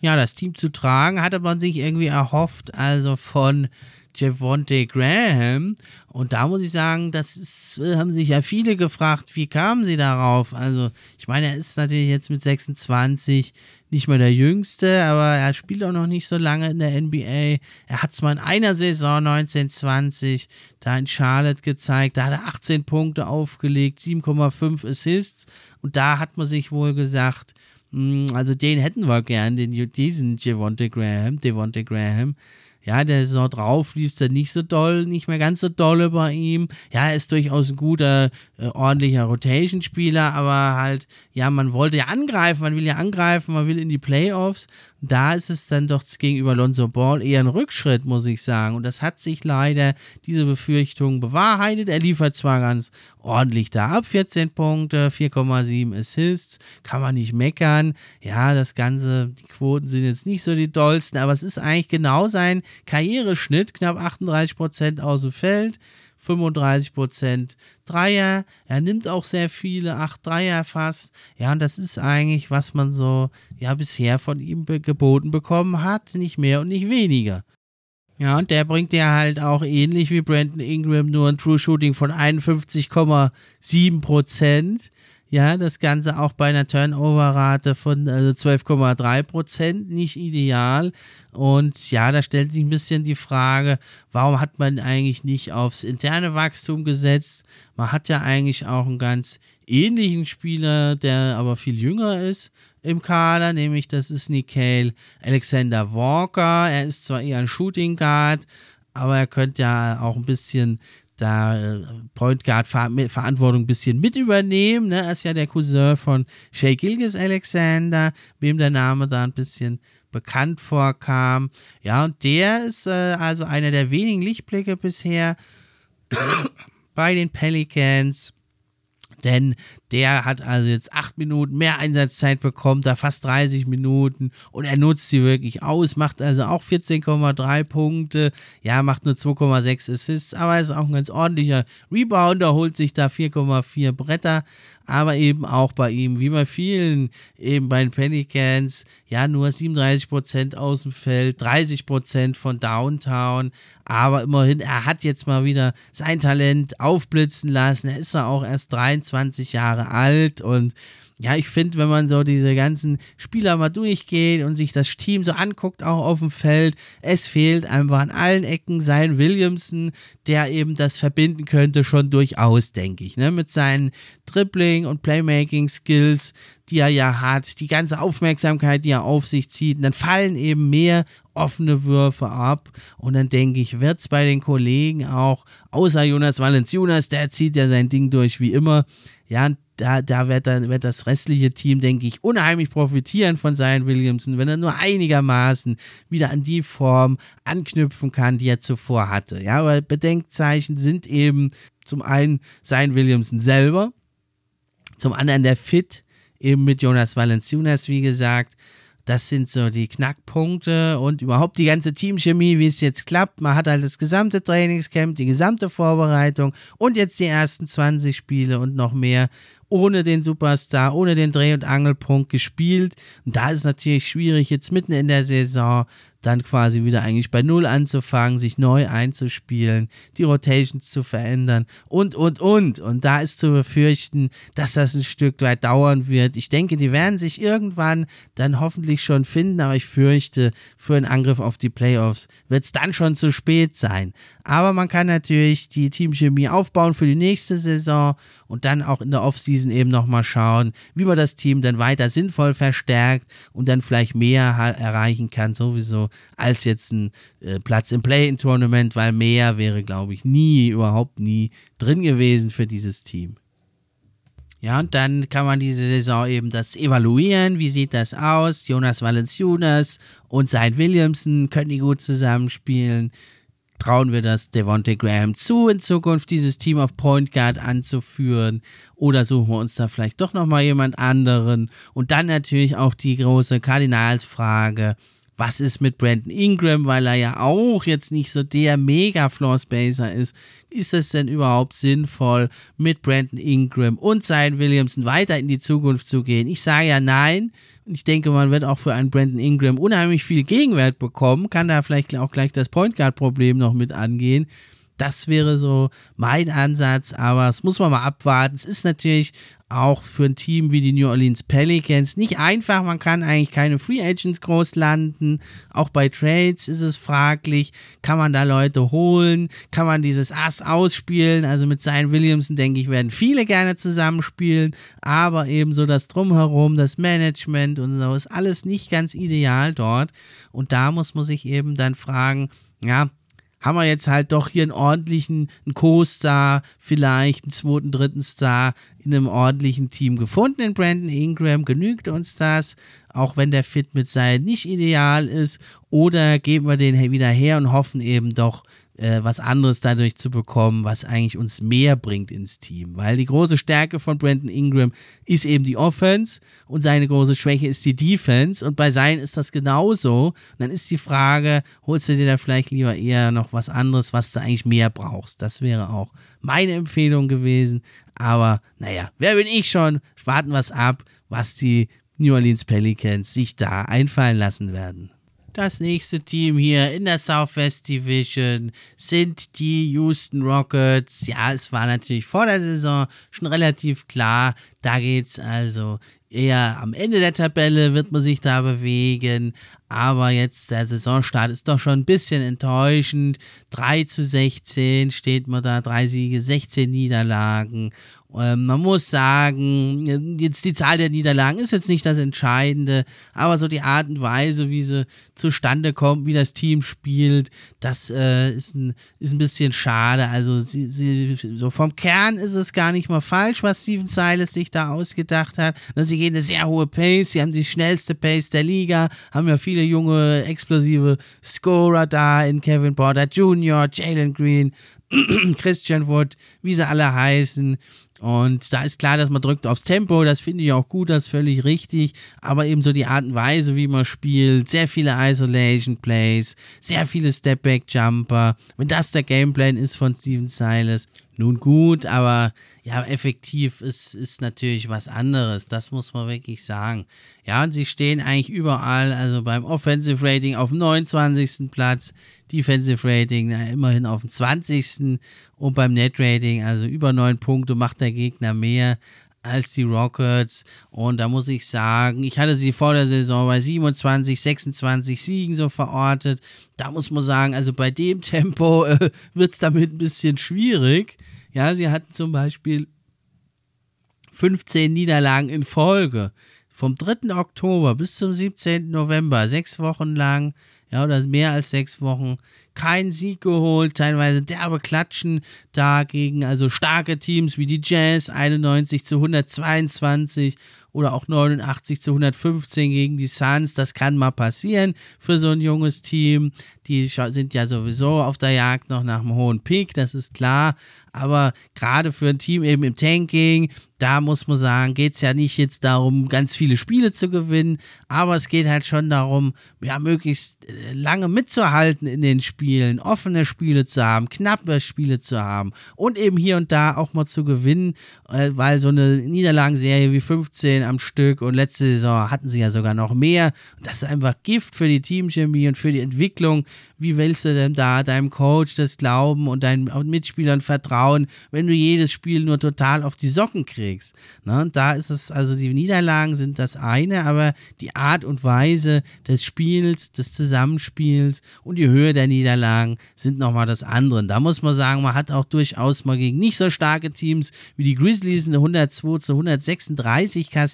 Ja, das Team zu tragen hatte man sich irgendwie erhofft, also von Javonte Graham. Und da muss ich sagen, das ist, haben sich ja viele gefragt, wie kamen sie darauf? Also, ich meine, er ist natürlich jetzt mit 26 nicht mehr der Jüngste, aber er spielt auch noch nicht so lange in der NBA. Er hat es mal in einer Saison 1920 da in Charlotte gezeigt. Da hat er 18 Punkte aufgelegt, 7,5 Assists. Und da hat man sich wohl gesagt, hm, also den hätten wir gern, den, diesen Javonte Graham, Devonte Graham. Ja, der Saison drauf lief es dann nicht so doll, nicht mehr ganz so dolle bei ihm. Ja, er ist durchaus ein guter, äh, ordentlicher Rotation-Spieler, aber halt, ja, man wollte ja angreifen, man will ja angreifen, man will in die Playoffs da ist es dann doch gegenüber Lonzo Ball eher ein Rückschritt, muss ich sagen. Und das hat sich leider, diese Befürchtung bewahrheitet. Er liefert zwar ganz ordentlich da ab, 14 Punkte, 4,7 Assists, kann man nicht meckern. Ja, das Ganze, die Quoten sind jetzt nicht so die dollsten, aber es ist eigentlich genau sein Karriereschnitt, knapp 38 Prozent aus dem Feld. 35% Dreier. Er nimmt auch sehr viele, 8 Dreier fast. Ja, und das ist eigentlich, was man so ja bisher von ihm geboten bekommen hat. Nicht mehr und nicht weniger. Ja, und der bringt ja halt auch ähnlich wie Brandon Ingram nur ein True Shooting von 51,7%. Ja, das Ganze auch bei einer Turnover-Rate von also 12,3 Prozent, nicht ideal. Und ja, da stellt sich ein bisschen die Frage, warum hat man eigentlich nicht aufs interne Wachstum gesetzt? Man hat ja eigentlich auch einen ganz ähnlichen Spieler, der aber viel jünger ist im Kader, nämlich das ist Nikhil Alexander Walker. Er ist zwar eher ein Shooting Guard, aber er könnte ja auch ein bisschen da äh, Point Guard Verantwortung ein bisschen mit übernehmen. Ne? Er ist ja der Cousin von Shay Gilgis Alexander, wem der Name da ein bisschen bekannt vorkam. Ja, und der ist äh, also einer der wenigen Lichtblicke bisher bei den Pelicans. Denn der hat also jetzt acht Minuten mehr Einsatzzeit bekommen, da fast 30 Minuten und er nutzt sie wirklich aus, macht also auch 14,3 Punkte, ja, macht nur 2,6 Assists, aber ist auch ein ganz ordentlicher Rebounder, holt sich da 4,4 Bretter, aber eben auch bei ihm, wie bei vielen, eben bei den Pelicans, ja, nur 37% aus dem Feld, 30% von Downtown, aber immerhin, er hat jetzt mal wieder sein Talent aufblitzen lassen, er ist ja auch erst 23 Jahre Jahre alt und ja, ich finde, wenn man so diese ganzen Spieler mal durchgeht und sich das Team so anguckt, auch auf dem Feld, es fehlt einfach an allen Ecken sein Williamson, der eben das verbinden könnte, schon durchaus, denke ich, ne? mit seinen Dribbling- und Playmaking-Skills, die er ja hat, die ganze Aufmerksamkeit, die er auf sich zieht, dann fallen eben mehr offene Würfe ab und dann denke ich, wird es bei den Kollegen auch, außer Jonas Valenciunas, der zieht ja sein Ding durch wie immer, ja, da, da wird, dann, wird das restliche Team, denke ich, unheimlich profitieren von Zion Williamson, wenn er nur einigermaßen wieder an die Form anknüpfen kann, die er zuvor hatte. Ja, aber Bedenkzeichen sind eben zum einen Zion Williamson selber, zum anderen der Fit, eben mit Jonas Valanciunas, wie gesagt, das sind so die Knackpunkte und überhaupt die ganze Teamchemie, wie es jetzt klappt. Man hat halt das gesamte Trainingscamp, die gesamte Vorbereitung und jetzt die ersten 20 Spiele und noch mehr ohne den Superstar, ohne den Dreh- und Angelpunkt gespielt. Und da ist natürlich schwierig, jetzt mitten in der Saison dann quasi wieder eigentlich bei Null anzufangen, sich neu einzuspielen, die Rotations zu verändern und, und, und. Und da ist zu befürchten, dass das ein Stück weit dauern wird. Ich denke, die werden sich irgendwann dann hoffentlich schon finden, aber ich fürchte, für einen Angriff auf die Playoffs wird es dann schon zu spät sein. Aber man kann natürlich die Teamchemie aufbauen für die nächste Saison und dann auch in der Offseason eben nochmal schauen, wie man das Team dann weiter sinnvoll verstärkt und dann vielleicht mehr erreichen kann, sowieso, als jetzt ein äh, Platz im Play-In-Tournament, weil mehr wäre, glaube ich, nie, überhaupt nie drin gewesen für dieses Team. Ja, und dann kann man diese Saison eben das evaluieren. Wie sieht das aus? Jonas Valenciunas und Sein Williamson können die gut zusammenspielen trauen wir das Devontae Graham zu, in Zukunft dieses Team auf Point Guard anzuführen? Oder suchen wir uns da vielleicht doch nochmal jemand anderen? Und dann natürlich auch die große Kardinalsfrage, was ist mit Brandon Ingram, weil er ja auch jetzt nicht so der mega Floor Spacer ist. Ist es denn überhaupt sinnvoll, mit Brandon Ingram und Zion Williamson weiter in die Zukunft zu gehen? Ich sage ja nein. Und ich denke, man wird auch für einen Brandon Ingram unheimlich viel Gegenwert bekommen, kann da vielleicht auch gleich das Point Guard Problem noch mit angehen. Das wäre so mein Ansatz, aber das muss man mal abwarten. Es ist natürlich auch für ein Team wie die New Orleans Pelicans nicht einfach. Man kann eigentlich keine Free Agents groß landen. Auch bei Trades ist es fraglich. Kann man da Leute holen? Kann man dieses Ass ausspielen? Also mit Zion Williamson, denke ich, werden viele gerne zusammenspielen. Aber ebenso das Drumherum, das Management und so ist alles nicht ganz ideal dort. Und da muss man sich eben dann fragen, ja, haben wir jetzt halt doch hier einen ordentlichen, einen Co-Star, vielleicht einen zweiten, dritten Star in einem ordentlichen Team gefunden in Brandon Ingram. Genügt uns das, auch wenn der Fit mit sein nicht ideal ist? Oder geben wir den wieder her und hoffen eben doch, äh, was anderes dadurch zu bekommen, was eigentlich uns mehr bringt ins Team. Weil die große Stärke von Brandon Ingram ist eben die Offense und seine große Schwäche ist die Defense. Und bei sein ist das genauso. Und dann ist die Frage, holst du dir da vielleicht lieber eher noch was anderes, was du eigentlich mehr brauchst? Das wäre auch meine Empfehlung gewesen. Aber naja, wer bin ich schon? Warten wir es ab, was die New Orleans Pelicans sich da einfallen lassen werden. Das nächste Team hier in der Southwest Division sind die Houston Rockets. Ja, es war natürlich vor der Saison schon relativ klar. Da geht es also eher am Ende der Tabelle, wird man sich da bewegen. Aber jetzt der Saisonstart ist doch schon ein bisschen enttäuschend. 3 zu 16 steht man da, drei Siege, 16 Niederlagen. Ähm, man muss sagen, jetzt die Zahl der Niederlagen ist jetzt nicht das Entscheidende, aber so die Art und Weise, wie sie zustande kommt, wie das Team spielt, das äh, ist, ein, ist ein bisschen schade. Also sie, sie, so vom Kern ist es gar nicht mal falsch, was Steven Silas sich da ausgedacht hat. Sie gehen eine sehr hohe Pace, sie haben die schnellste Pace der Liga, haben ja viele junge, explosive Scorer da in Kevin Porter Jr., Jalen Green, Christian Wood, wie sie alle heißen. Und da ist klar, dass man drückt aufs Tempo, das finde ich auch gut, das ist völlig richtig. Aber eben so die Art und Weise, wie man spielt, sehr viele Isolation Plays, sehr viele Step-Back-Jumper. Wenn das der Gameplan ist von Steven Silas, nun gut, aber ja, effektiv ist, ist natürlich was anderes. Das muss man wirklich sagen. Ja, und sie stehen eigentlich überall, also beim Offensive Rating auf dem 29. Platz, Defensive Rating na, immerhin auf dem 20. und beim Net Rating, also über 9 Punkte, macht der Gegner mehr als die Rockets. Und da muss ich sagen, ich hatte sie vor der Saison bei 27, 26 Siegen so verortet. Da muss man sagen, also bei dem Tempo äh, wird es damit ein bisschen schwierig. Ja, sie hatten zum Beispiel 15 Niederlagen in Folge. Vom 3. Oktober bis zum 17. November, sechs Wochen lang, ja, oder mehr als sechs Wochen, keinen Sieg geholt, teilweise derbe Klatschen dagegen, also starke Teams wie die Jazz, 91 zu 122 oder auch 89 zu 115 gegen die Suns. Das kann mal passieren für so ein junges Team. Die sind ja sowieso auf der Jagd noch nach einem hohen Pick, das ist klar. Aber gerade für ein Team eben im Tanking, da muss man sagen, geht es ja nicht jetzt darum, ganz viele Spiele zu gewinnen, aber es geht halt schon darum, ja, möglichst äh, lange mitzuhalten in den Spielen, offene Spiele zu haben, knappe Spiele zu haben und eben hier und da auch mal zu gewinnen, äh, weil so eine Niederlagenserie wie 15 am Stück und letzte Saison hatten sie ja sogar noch mehr. Und das ist einfach Gift für die Teamchemie und für die Entwicklung. Wie willst du denn da deinem Coach das glauben und deinen Mitspielern vertrauen, wenn du jedes Spiel nur total auf die Socken kriegst? Ne? Und da ist es, also die Niederlagen sind das eine, aber die Art und Weise des Spiels, des Zusammenspiels und die Höhe der Niederlagen sind nochmal das andere. Und da muss man sagen, man hat auch durchaus mal gegen nicht so starke Teams wie die Grizzlies eine 102 zu 136 kassiert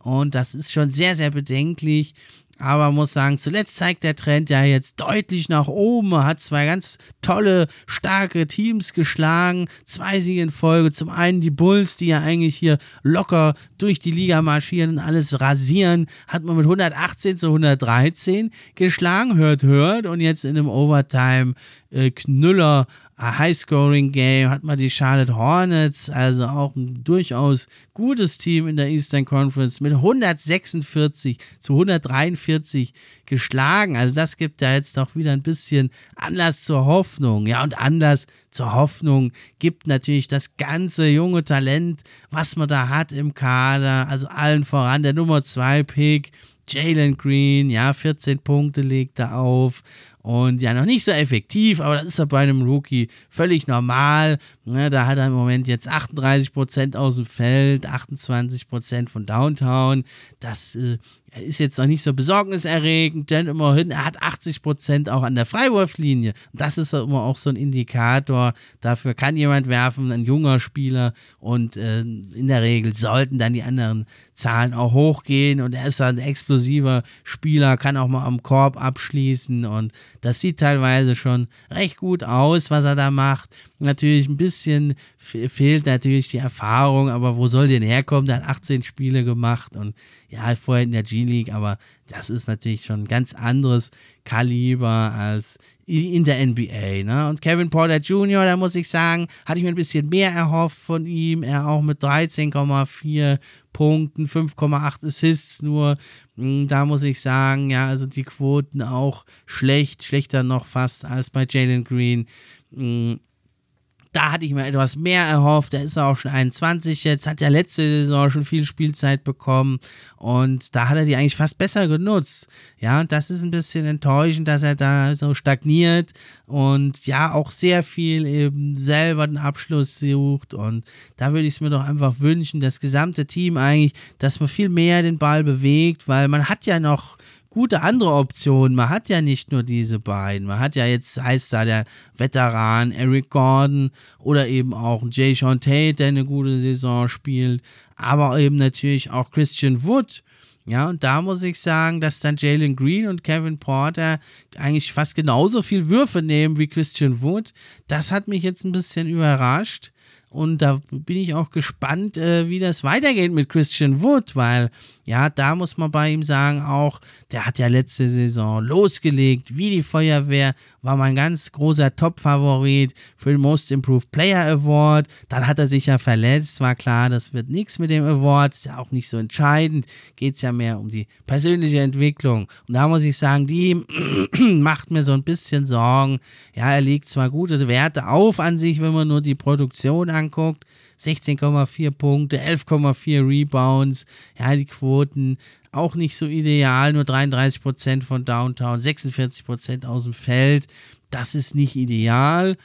und das ist schon sehr, sehr bedenklich. Aber muss sagen, zuletzt zeigt der Trend ja jetzt deutlich nach oben. Er hat zwei ganz tolle, starke Teams geschlagen. Zwei Siege in Folge. Zum einen die Bulls, die ja eigentlich hier locker durch die Liga marschieren und alles rasieren. Hat man mit 118 zu 113 geschlagen. Hört, hört. Und jetzt in einem Overtime äh, Knüller High-Scoring-Game, hat man die Charlotte Hornets, also auch ein durchaus gutes Team in der Eastern Conference, mit 146 zu 143 geschlagen. Also das gibt ja jetzt doch wieder ein bisschen Anlass zur Hoffnung. Ja, und Anlass zur Hoffnung gibt natürlich das ganze junge Talent, was man da hat im Kader. Also allen voran der Nummer 2 Pick, Jalen Green, ja, 14 Punkte legt er auf. Und ja, noch nicht so effektiv, aber das ist ja bei einem Rookie völlig normal. Ne, da hat er im Moment jetzt 38% aus dem Feld, 28% von Downtown. Das äh, ist jetzt noch nicht so besorgniserregend, denn immerhin, er hat 80% auch an der Freiwurflinie. Das ist immer auch so ein Indikator. Dafür kann jemand werfen, ein junger Spieler. Und äh, in der Regel sollten dann die anderen Zahlen auch hochgehen. Und er ist ein explosiver Spieler, kann auch mal am Korb abschließen. Und das sieht teilweise schon recht gut aus, was er da macht. Natürlich ein bisschen fehlt natürlich die Erfahrung, aber wo soll denn herkommen? Der hat 18 Spiele gemacht und ja, vorher in der G-League, aber das ist natürlich schon ein ganz anderes Kaliber als in der NBA. Ne? Und Kevin Porter Jr., da muss ich sagen, hatte ich mir ein bisschen mehr erhofft von ihm. Er auch mit 13,4 Punkten, 5,8 Assists nur. Hm, da muss ich sagen, ja, also die Quoten auch schlecht, schlechter noch fast als bei Jalen Green. Da hatte ich mir etwas mehr erhofft. Er ist auch schon 21 jetzt, hat ja letzte Saison schon viel Spielzeit bekommen und da hat er die eigentlich fast besser genutzt. Ja, das ist ein bisschen enttäuschend, dass er da so stagniert und ja, auch sehr viel eben selber den Abschluss sucht und da würde ich es mir doch einfach wünschen, das gesamte Team eigentlich, dass man viel mehr den Ball bewegt, weil man hat ja noch gute andere Optionen. Man hat ja nicht nur diese beiden. Man hat ja jetzt, heißt da der Veteran Eric Gordon oder eben auch Jay Sean Tate, der eine gute Saison spielt, aber eben natürlich auch Christian Wood. Ja, und da muss ich sagen, dass dann Jalen Green und Kevin Porter eigentlich fast genauso viel Würfe nehmen wie Christian Wood. Das hat mich jetzt ein bisschen überrascht. Und da bin ich auch gespannt, äh, wie das weitergeht mit Christian Wood, weil ja, da muss man bei ihm sagen, auch, der hat ja letzte Saison losgelegt, wie die Feuerwehr, war mein ganz großer Top-Favorit für den Most Improved Player Award. Dann hat er sich ja verletzt, war klar, das wird nichts mit dem Award, ist ja auch nicht so entscheidend, geht es ja mehr um die persönliche Entwicklung. Und da muss ich sagen, die macht mir so ein bisschen Sorgen. Ja, er legt zwar gute Werte auf an sich, wenn man nur die Produktion anguckt, 16,4 Punkte, 11,4 Rebounds. Ja, die Quoten auch nicht so ideal, nur 33% von Downtown, 46% aus dem Feld. Das ist nicht ideal.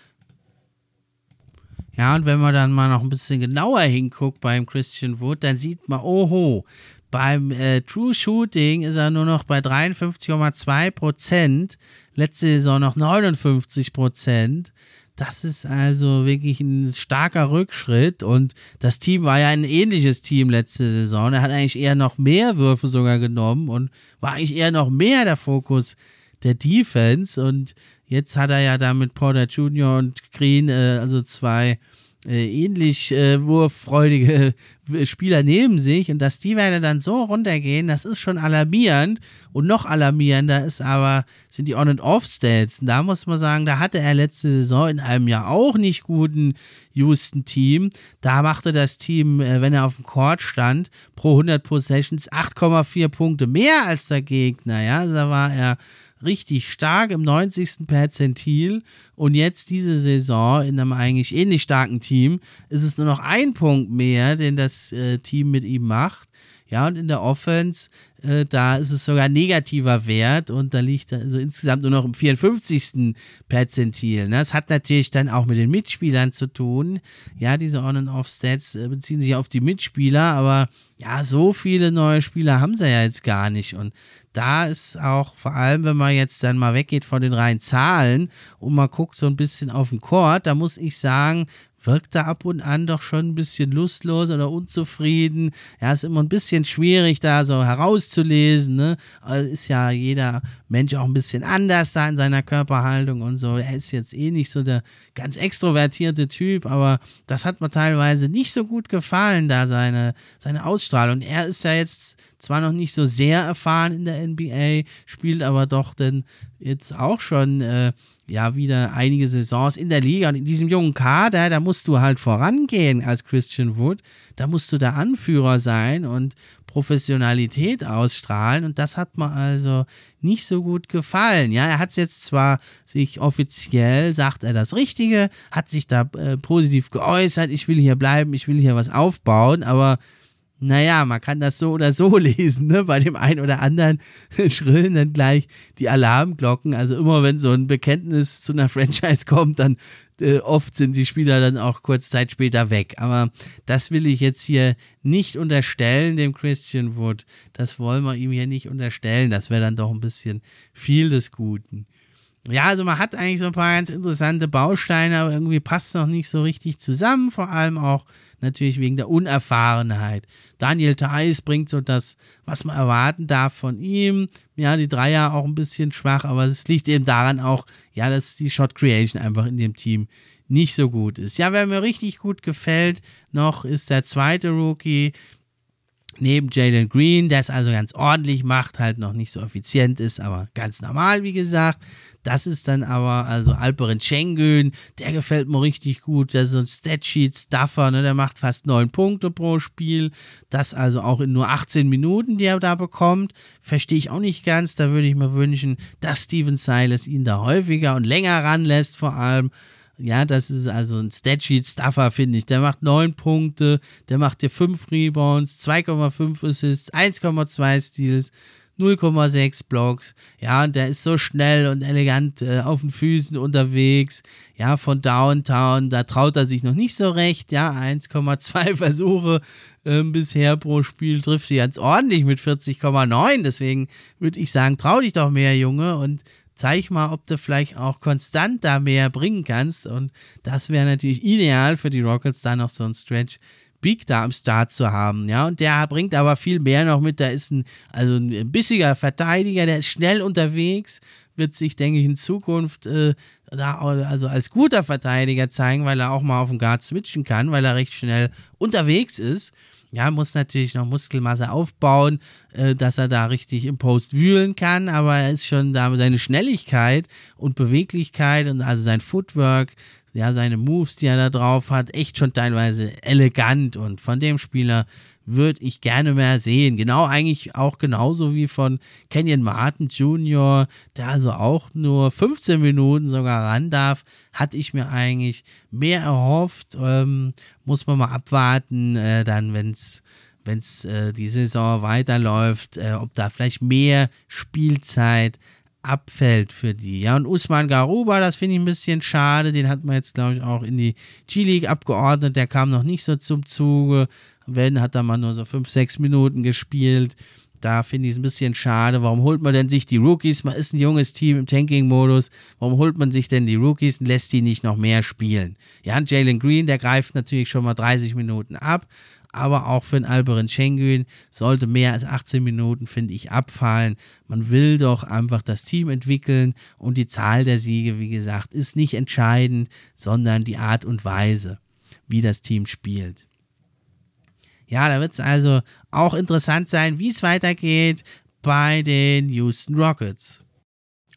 Ja, und wenn man dann mal noch ein bisschen genauer hinguckt beim Christian Wood, dann sieht man, oho, beim äh, True Shooting ist er nur noch bei 53,2% Letzte Saison noch 59 das ist also wirklich ein starker Rückschritt und das Team war ja ein ähnliches Team letzte Saison. Er hat eigentlich eher noch mehr Würfe sogar genommen und war eigentlich eher noch mehr der Fokus der Defense und jetzt hat er ja da mit Porter Jr. und Green äh, also zwei ähnlich äh, wurffreudige Spieler neben sich und dass die Werte dann so runtergehen, das ist schon alarmierend. Und noch alarmierender ist aber, sind die On- und Off-Stats. Da muss man sagen, da hatte er letzte Saison in einem ja auch nicht guten Houston-Team. Da machte das Team, äh, wenn er auf dem Court stand, pro 100 Possessions 8,4 Punkte mehr als der Gegner. Ja, da war er richtig stark im 90. Perzentil und jetzt diese Saison in einem eigentlich ähnlich starken Team ist es nur noch ein Punkt mehr, den das äh, Team mit ihm macht. Ja, und in der Offense, äh, da ist es sogar negativer Wert und da liegt er also insgesamt nur noch im 54. Perzentil. Ne? Das hat natürlich dann auch mit den Mitspielern zu tun. Ja, diese On- and Off-Stats äh, beziehen sich auf die Mitspieler, aber ja, so viele neue Spieler haben sie ja jetzt gar nicht. Und da ist auch, vor allem, wenn man jetzt dann mal weggeht von den reinen Zahlen und mal guckt so ein bisschen auf den Court, da muss ich sagen, wirkt er ab und an doch schon ein bisschen lustlos oder unzufrieden. Ja, ist immer ein bisschen schwierig, da so herauszulesen. Ne? Ist ja jeder Mensch auch ein bisschen anders da in seiner Körperhaltung und so. Er ist jetzt eh nicht so der ganz extrovertierte Typ, aber das hat mir teilweise nicht so gut gefallen, da seine, seine Ausstrahlung. Er ist ja jetzt zwar noch nicht so sehr erfahren in der NBA, spielt aber doch dann jetzt auch schon äh, ja wieder einige Saisons in der Liga. Und in diesem jungen Kader, da musst du halt vorangehen als Christian Wood, da musst du der Anführer sein und Professionalität ausstrahlen. Und das hat mir also nicht so gut gefallen. Ja, er hat es jetzt zwar sich offiziell, sagt er das Richtige, hat sich da äh, positiv geäußert, ich will hier bleiben, ich will hier was aufbauen, aber naja, man kann das so oder so lesen, ne? Bei dem einen oder anderen schrillen dann gleich die Alarmglocken. Also immer wenn so ein Bekenntnis zu einer Franchise kommt, dann äh, oft sind die Spieler dann auch kurz Zeit später weg. Aber das will ich jetzt hier nicht unterstellen, dem Christian Wood. Das wollen wir ihm hier nicht unterstellen. Das wäre dann doch ein bisschen viel des Guten. Ja, also man hat eigentlich so ein paar ganz interessante Bausteine, aber irgendwie passt es noch nicht so richtig zusammen. Vor allem auch natürlich wegen der Unerfahrenheit. Daniel Theiss bringt so das, was man erwarten darf von ihm. Ja, die Dreier auch ein bisschen schwach, aber es liegt eben daran auch, ja, dass die Shot Creation einfach in dem Team nicht so gut ist. Ja, wer mir richtig gut gefällt noch, ist der zweite Rookie, neben Jalen Green, der es also ganz ordentlich macht, halt noch nicht so effizient ist, aber ganz normal, wie gesagt. Das ist dann aber, also Alperen Schengen, der gefällt mir richtig gut. Der ist so ein Statsheet-Stuffer, ne? der macht fast neun Punkte pro Spiel. Das also auch in nur 18 Minuten, die er da bekommt. Verstehe ich auch nicht ganz. Da würde ich mir wünschen, dass Steven Silas ihn da häufiger und länger ranlässt, vor allem. Ja, das ist also ein Statsheet-Stuffer, finde ich. Der macht 9 Punkte, der macht dir 5 Rebounds, 2,5 Assists, 1,2 Steals, 0,6 Blocks. Ja, und der ist so schnell und elegant äh, auf den Füßen unterwegs. Ja, von Downtown, da traut er sich noch nicht so recht. Ja, 1,2 Versuche äh, bisher pro Spiel trifft sie ganz ordentlich mit 40,9. Deswegen würde ich sagen, trau dich doch mehr, Junge. Und zeig mal, ob du vielleicht auch konstant da mehr bringen kannst. Und das wäre natürlich ideal für die Rockets, da noch so ein Stretch Big da am Start zu haben, ja, und der bringt aber viel mehr noch mit, da ist ein, also ein bissiger Verteidiger, der ist schnell unterwegs, wird sich, denke ich, in Zukunft äh, da also als guter Verteidiger zeigen, weil er auch mal auf den Guard switchen kann, weil er recht schnell unterwegs ist. Ja, muss natürlich noch Muskelmasse aufbauen, äh, dass er da richtig im Post wühlen kann, aber er ist schon da seine Schnelligkeit und Beweglichkeit und also sein Footwork ja, seine Moves, die er da drauf hat, echt schon teilweise elegant und von dem Spieler würde ich gerne mehr sehen. Genau, eigentlich auch genauso wie von Kenyon Martin Jr., der also auch nur 15 Minuten sogar ran darf, hatte ich mir eigentlich mehr erhofft. Ähm, muss man mal abwarten, äh, dann, wenn es wenn äh, die Saison weiterläuft, äh, ob da vielleicht mehr Spielzeit abfällt für die. Ja, und Usman Garuba, das finde ich ein bisschen schade. Den hat man jetzt, glaube ich, auch in die G-League abgeordnet. Der kam noch nicht so zum Zuge. Wenn, hat er mal nur so fünf, sechs Minuten gespielt. Da finde ich es ein bisschen schade. Warum holt man denn sich die Rookies? Man ist ein junges Team im Tanking-Modus. Warum holt man sich denn die Rookies und lässt die nicht noch mehr spielen? Ja, Jalen Green, der greift natürlich schon mal 30 Minuten ab aber auch für den Alperin Schengen sollte mehr als 18 Minuten, finde ich, abfallen. Man will doch einfach das Team entwickeln und die Zahl der Siege, wie gesagt, ist nicht entscheidend, sondern die Art und Weise, wie das Team spielt. Ja, da wird es also auch interessant sein, wie es weitergeht bei den Houston Rockets.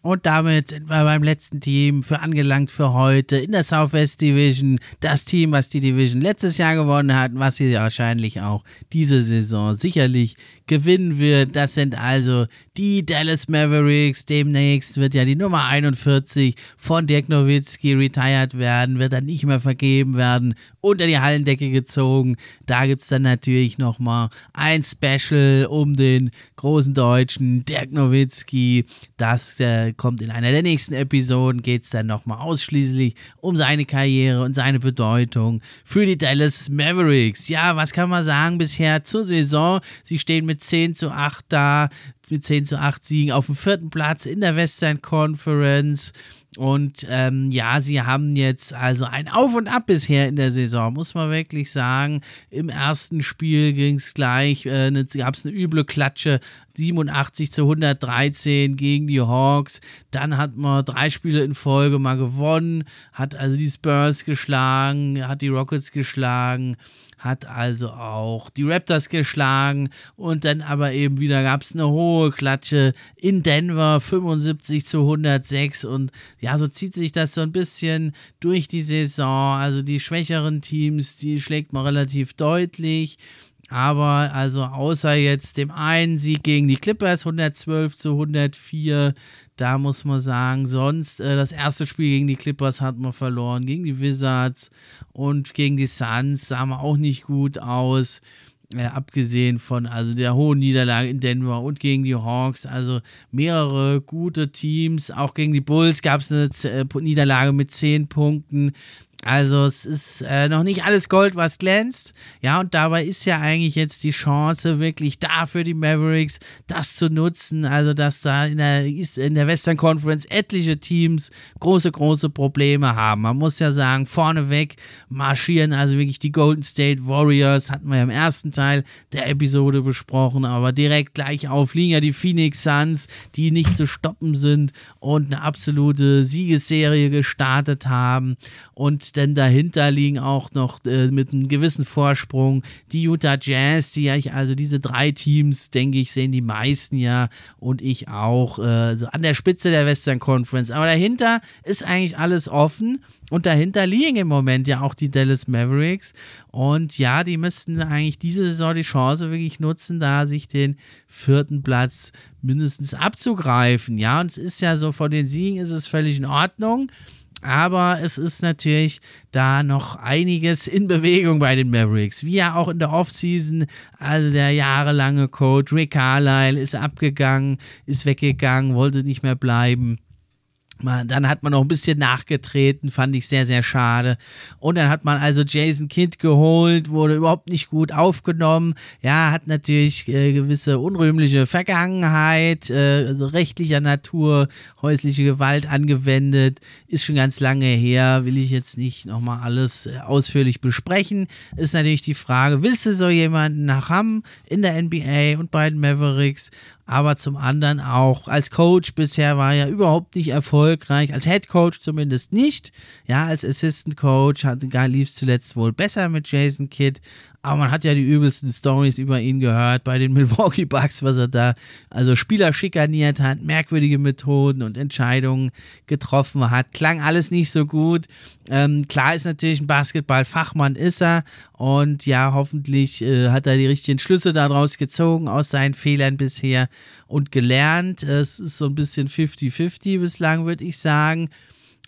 Und damit sind wir beim letzten Team für angelangt für heute in der Southwest Division. Das Team, was die Division letztes Jahr gewonnen hat, was sie wahrscheinlich auch diese Saison sicherlich gewinnen wird. Das sind also die Dallas Mavericks. Demnächst wird ja die Nummer 41 von Dirk Nowitzki retired werden, wird dann nicht mehr vergeben werden, unter die Hallendecke gezogen. Da gibt es dann natürlich nochmal ein Special um den großen Deutschen Dirk Nowitzki. Das äh, kommt in einer der nächsten Episoden, geht es dann nochmal ausschließlich um seine Karriere und seine Bedeutung für die Dallas Mavericks. Ja, was kann man sagen bisher zur Saison? Sie stehen mit 10 zu 8 da, mit 10 zu 8 Siegen auf dem vierten Platz in der Western Conference. Und ähm, ja, sie haben jetzt also ein Auf und Ab bisher in der Saison, muss man wirklich sagen. Im ersten Spiel ging es gleich, äh, gab es eine üble Klatsche, 87 zu 113 gegen die Hawks. Dann hat man drei Spiele in Folge mal gewonnen, hat also die Spurs geschlagen, hat die Rockets geschlagen hat also auch die Raptors geschlagen und dann aber eben wieder gab es eine hohe Klatsche in Denver, 75 zu 106 und ja, so zieht sich das so ein bisschen durch die Saison. Also die schwächeren Teams, die schlägt man relativ deutlich. Aber also außer jetzt dem einen Sieg gegen die Clippers 112 zu 104, da muss man sagen, sonst äh, das erste Spiel gegen die Clippers hat man verloren, gegen die Wizards und gegen die Suns sah man auch nicht gut aus. Äh, abgesehen von also der hohen Niederlage in Denver und gegen die Hawks, also mehrere gute Teams. Auch gegen die Bulls gab es eine äh, Niederlage mit 10 Punkten. Also es ist äh, noch nicht alles Gold, was glänzt. Ja, und dabei ist ja eigentlich jetzt die Chance wirklich da für die Mavericks, das zu nutzen. Also dass da in der, in der Western Conference etliche Teams große, große Probleme haben. Man muss ja sagen, vorneweg marschieren also wirklich die Golden State Warriors, hatten wir ja im ersten Teil der Episode besprochen, aber direkt gleich auf liegen ja die Phoenix Suns, die nicht zu stoppen sind und eine absolute Siegesserie gestartet haben. Und denn dahinter liegen auch noch äh, mit einem gewissen Vorsprung die Utah Jazz, die ja, also diese drei Teams, denke ich, sehen die meisten ja und ich auch äh, so an der Spitze der Western Conference. Aber dahinter ist eigentlich alles offen. Und dahinter liegen im Moment ja auch die Dallas Mavericks. Und ja, die müssten eigentlich diese Saison die Chance wirklich nutzen, da sich den vierten Platz mindestens abzugreifen. Ja, und es ist ja so, von den Siegen ist es völlig in Ordnung. Aber es ist natürlich da noch einiges in Bewegung bei den Mavericks. Wie ja auch in der Offseason. Also der jahrelange Coach Rick Carlisle ist abgegangen, ist weggegangen, wollte nicht mehr bleiben. Dann hat man noch ein bisschen nachgetreten, fand ich sehr, sehr schade. Und dann hat man also Jason Kidd geholt, wurde überhaupt nicht gut aufgenommen. Ja, hat natürlich äh, gewisse unrühmliche Vergangenheit, äh, also rechtlicher Natur, häusliche Gewalt angewendet. Ist schon ganz lange her, will ich jetzt nicht nochmal alles äh, ausführlich besprechen. Ist natürlich die Frage, willst du so jemanden nach haben in der NBA und bei den Mavericks? Aber zum anderen auch als Coach bisher war er überhaupt nicht erfolgreich, als Head Coach zumindest nicht. Ja, als Assistant Coach lief es zuletzt wohl besser mit Jason Kidd, aber man hat ja die übelsten Stories über ihn gehört bei den Milwaukee Bucks, was er da also Spieler schikaniert hat, merkwürdige Methoden und Entscheidungen getroffen hat. Klang alles nicht so gut. Ähm, klar ist natürlich ein Basketballfachmann ist er und ja, hoffentlich äh, hat er die richtigen Schlüsse daraus gezogen aus seinen Fehlern bisher und gelernt. Es ist so ein bisschen 50-50 bislang, würde ich sagen.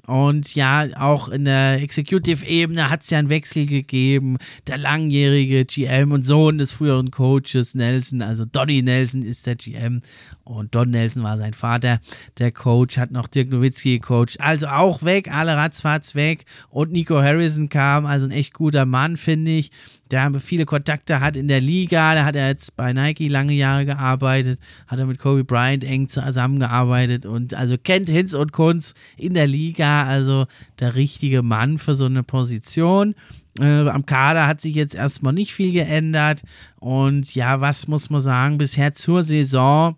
Und ja, auch in der Executive-Ebene hat es ja einen Wechsel gegeben. Der langjährige GM und Sohn des früheren Coaches Nelson, also Donny Nelson ist der GM und Don Nelson war sein Vater. Der Coach hat noch Dirk Nowitzki gecoacht. Also auch weg, alle ratzfatz weg. Und Nico Harrison kam, also ein echt guter Mann, finde ich. Der viele Kontakte hat in der Liga. Da hat er jetzt bei Nike lange Jahre gearbeitet. Hat er mit Kobe Bryant eng zusammengearbeitet. Und also kennt Hinz und Kunz in der Liga. Also der richtige Mann für so eine Position. Äh, am Kader hat sich jetzt erstmal nicht viel geändert. Und ja, was muss man sagen? Bisher zur Saison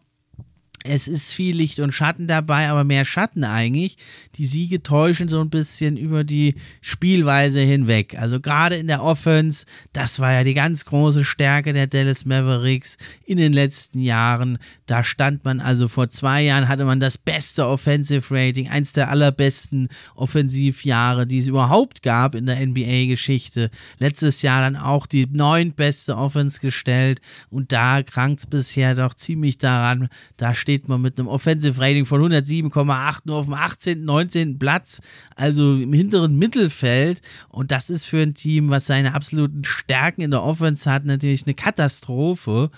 es ist viel Licht und Schatten dabei, aber mehr Schatten eigentlich. Die Siege täuschen so ein bisschen über die Spielweise hinweg. Also gerade in der Offense, das war ja die ganz große Stärke der Dallas Mavericks in den letzten Jahren. Da stand man also vor zwei Jahren, hatte man das beste Offensive Rating, eins der allerbesten Offensivjahre, die es überhaupt gab in der NBA-Geschichte. Letztes Jahr dann auch die neuntbeste Offense gestellt und da krankt es bisher doch ziemlich daran. Da steht steht man mit einem Offensive Rating von 107,8 nur auf dem 18., 19. Platz, also im hinteren Mittelfeld. Und das ist für ein Team, was seine absoluten Stärken in der Offense hat, natürlich eine Katastrophe.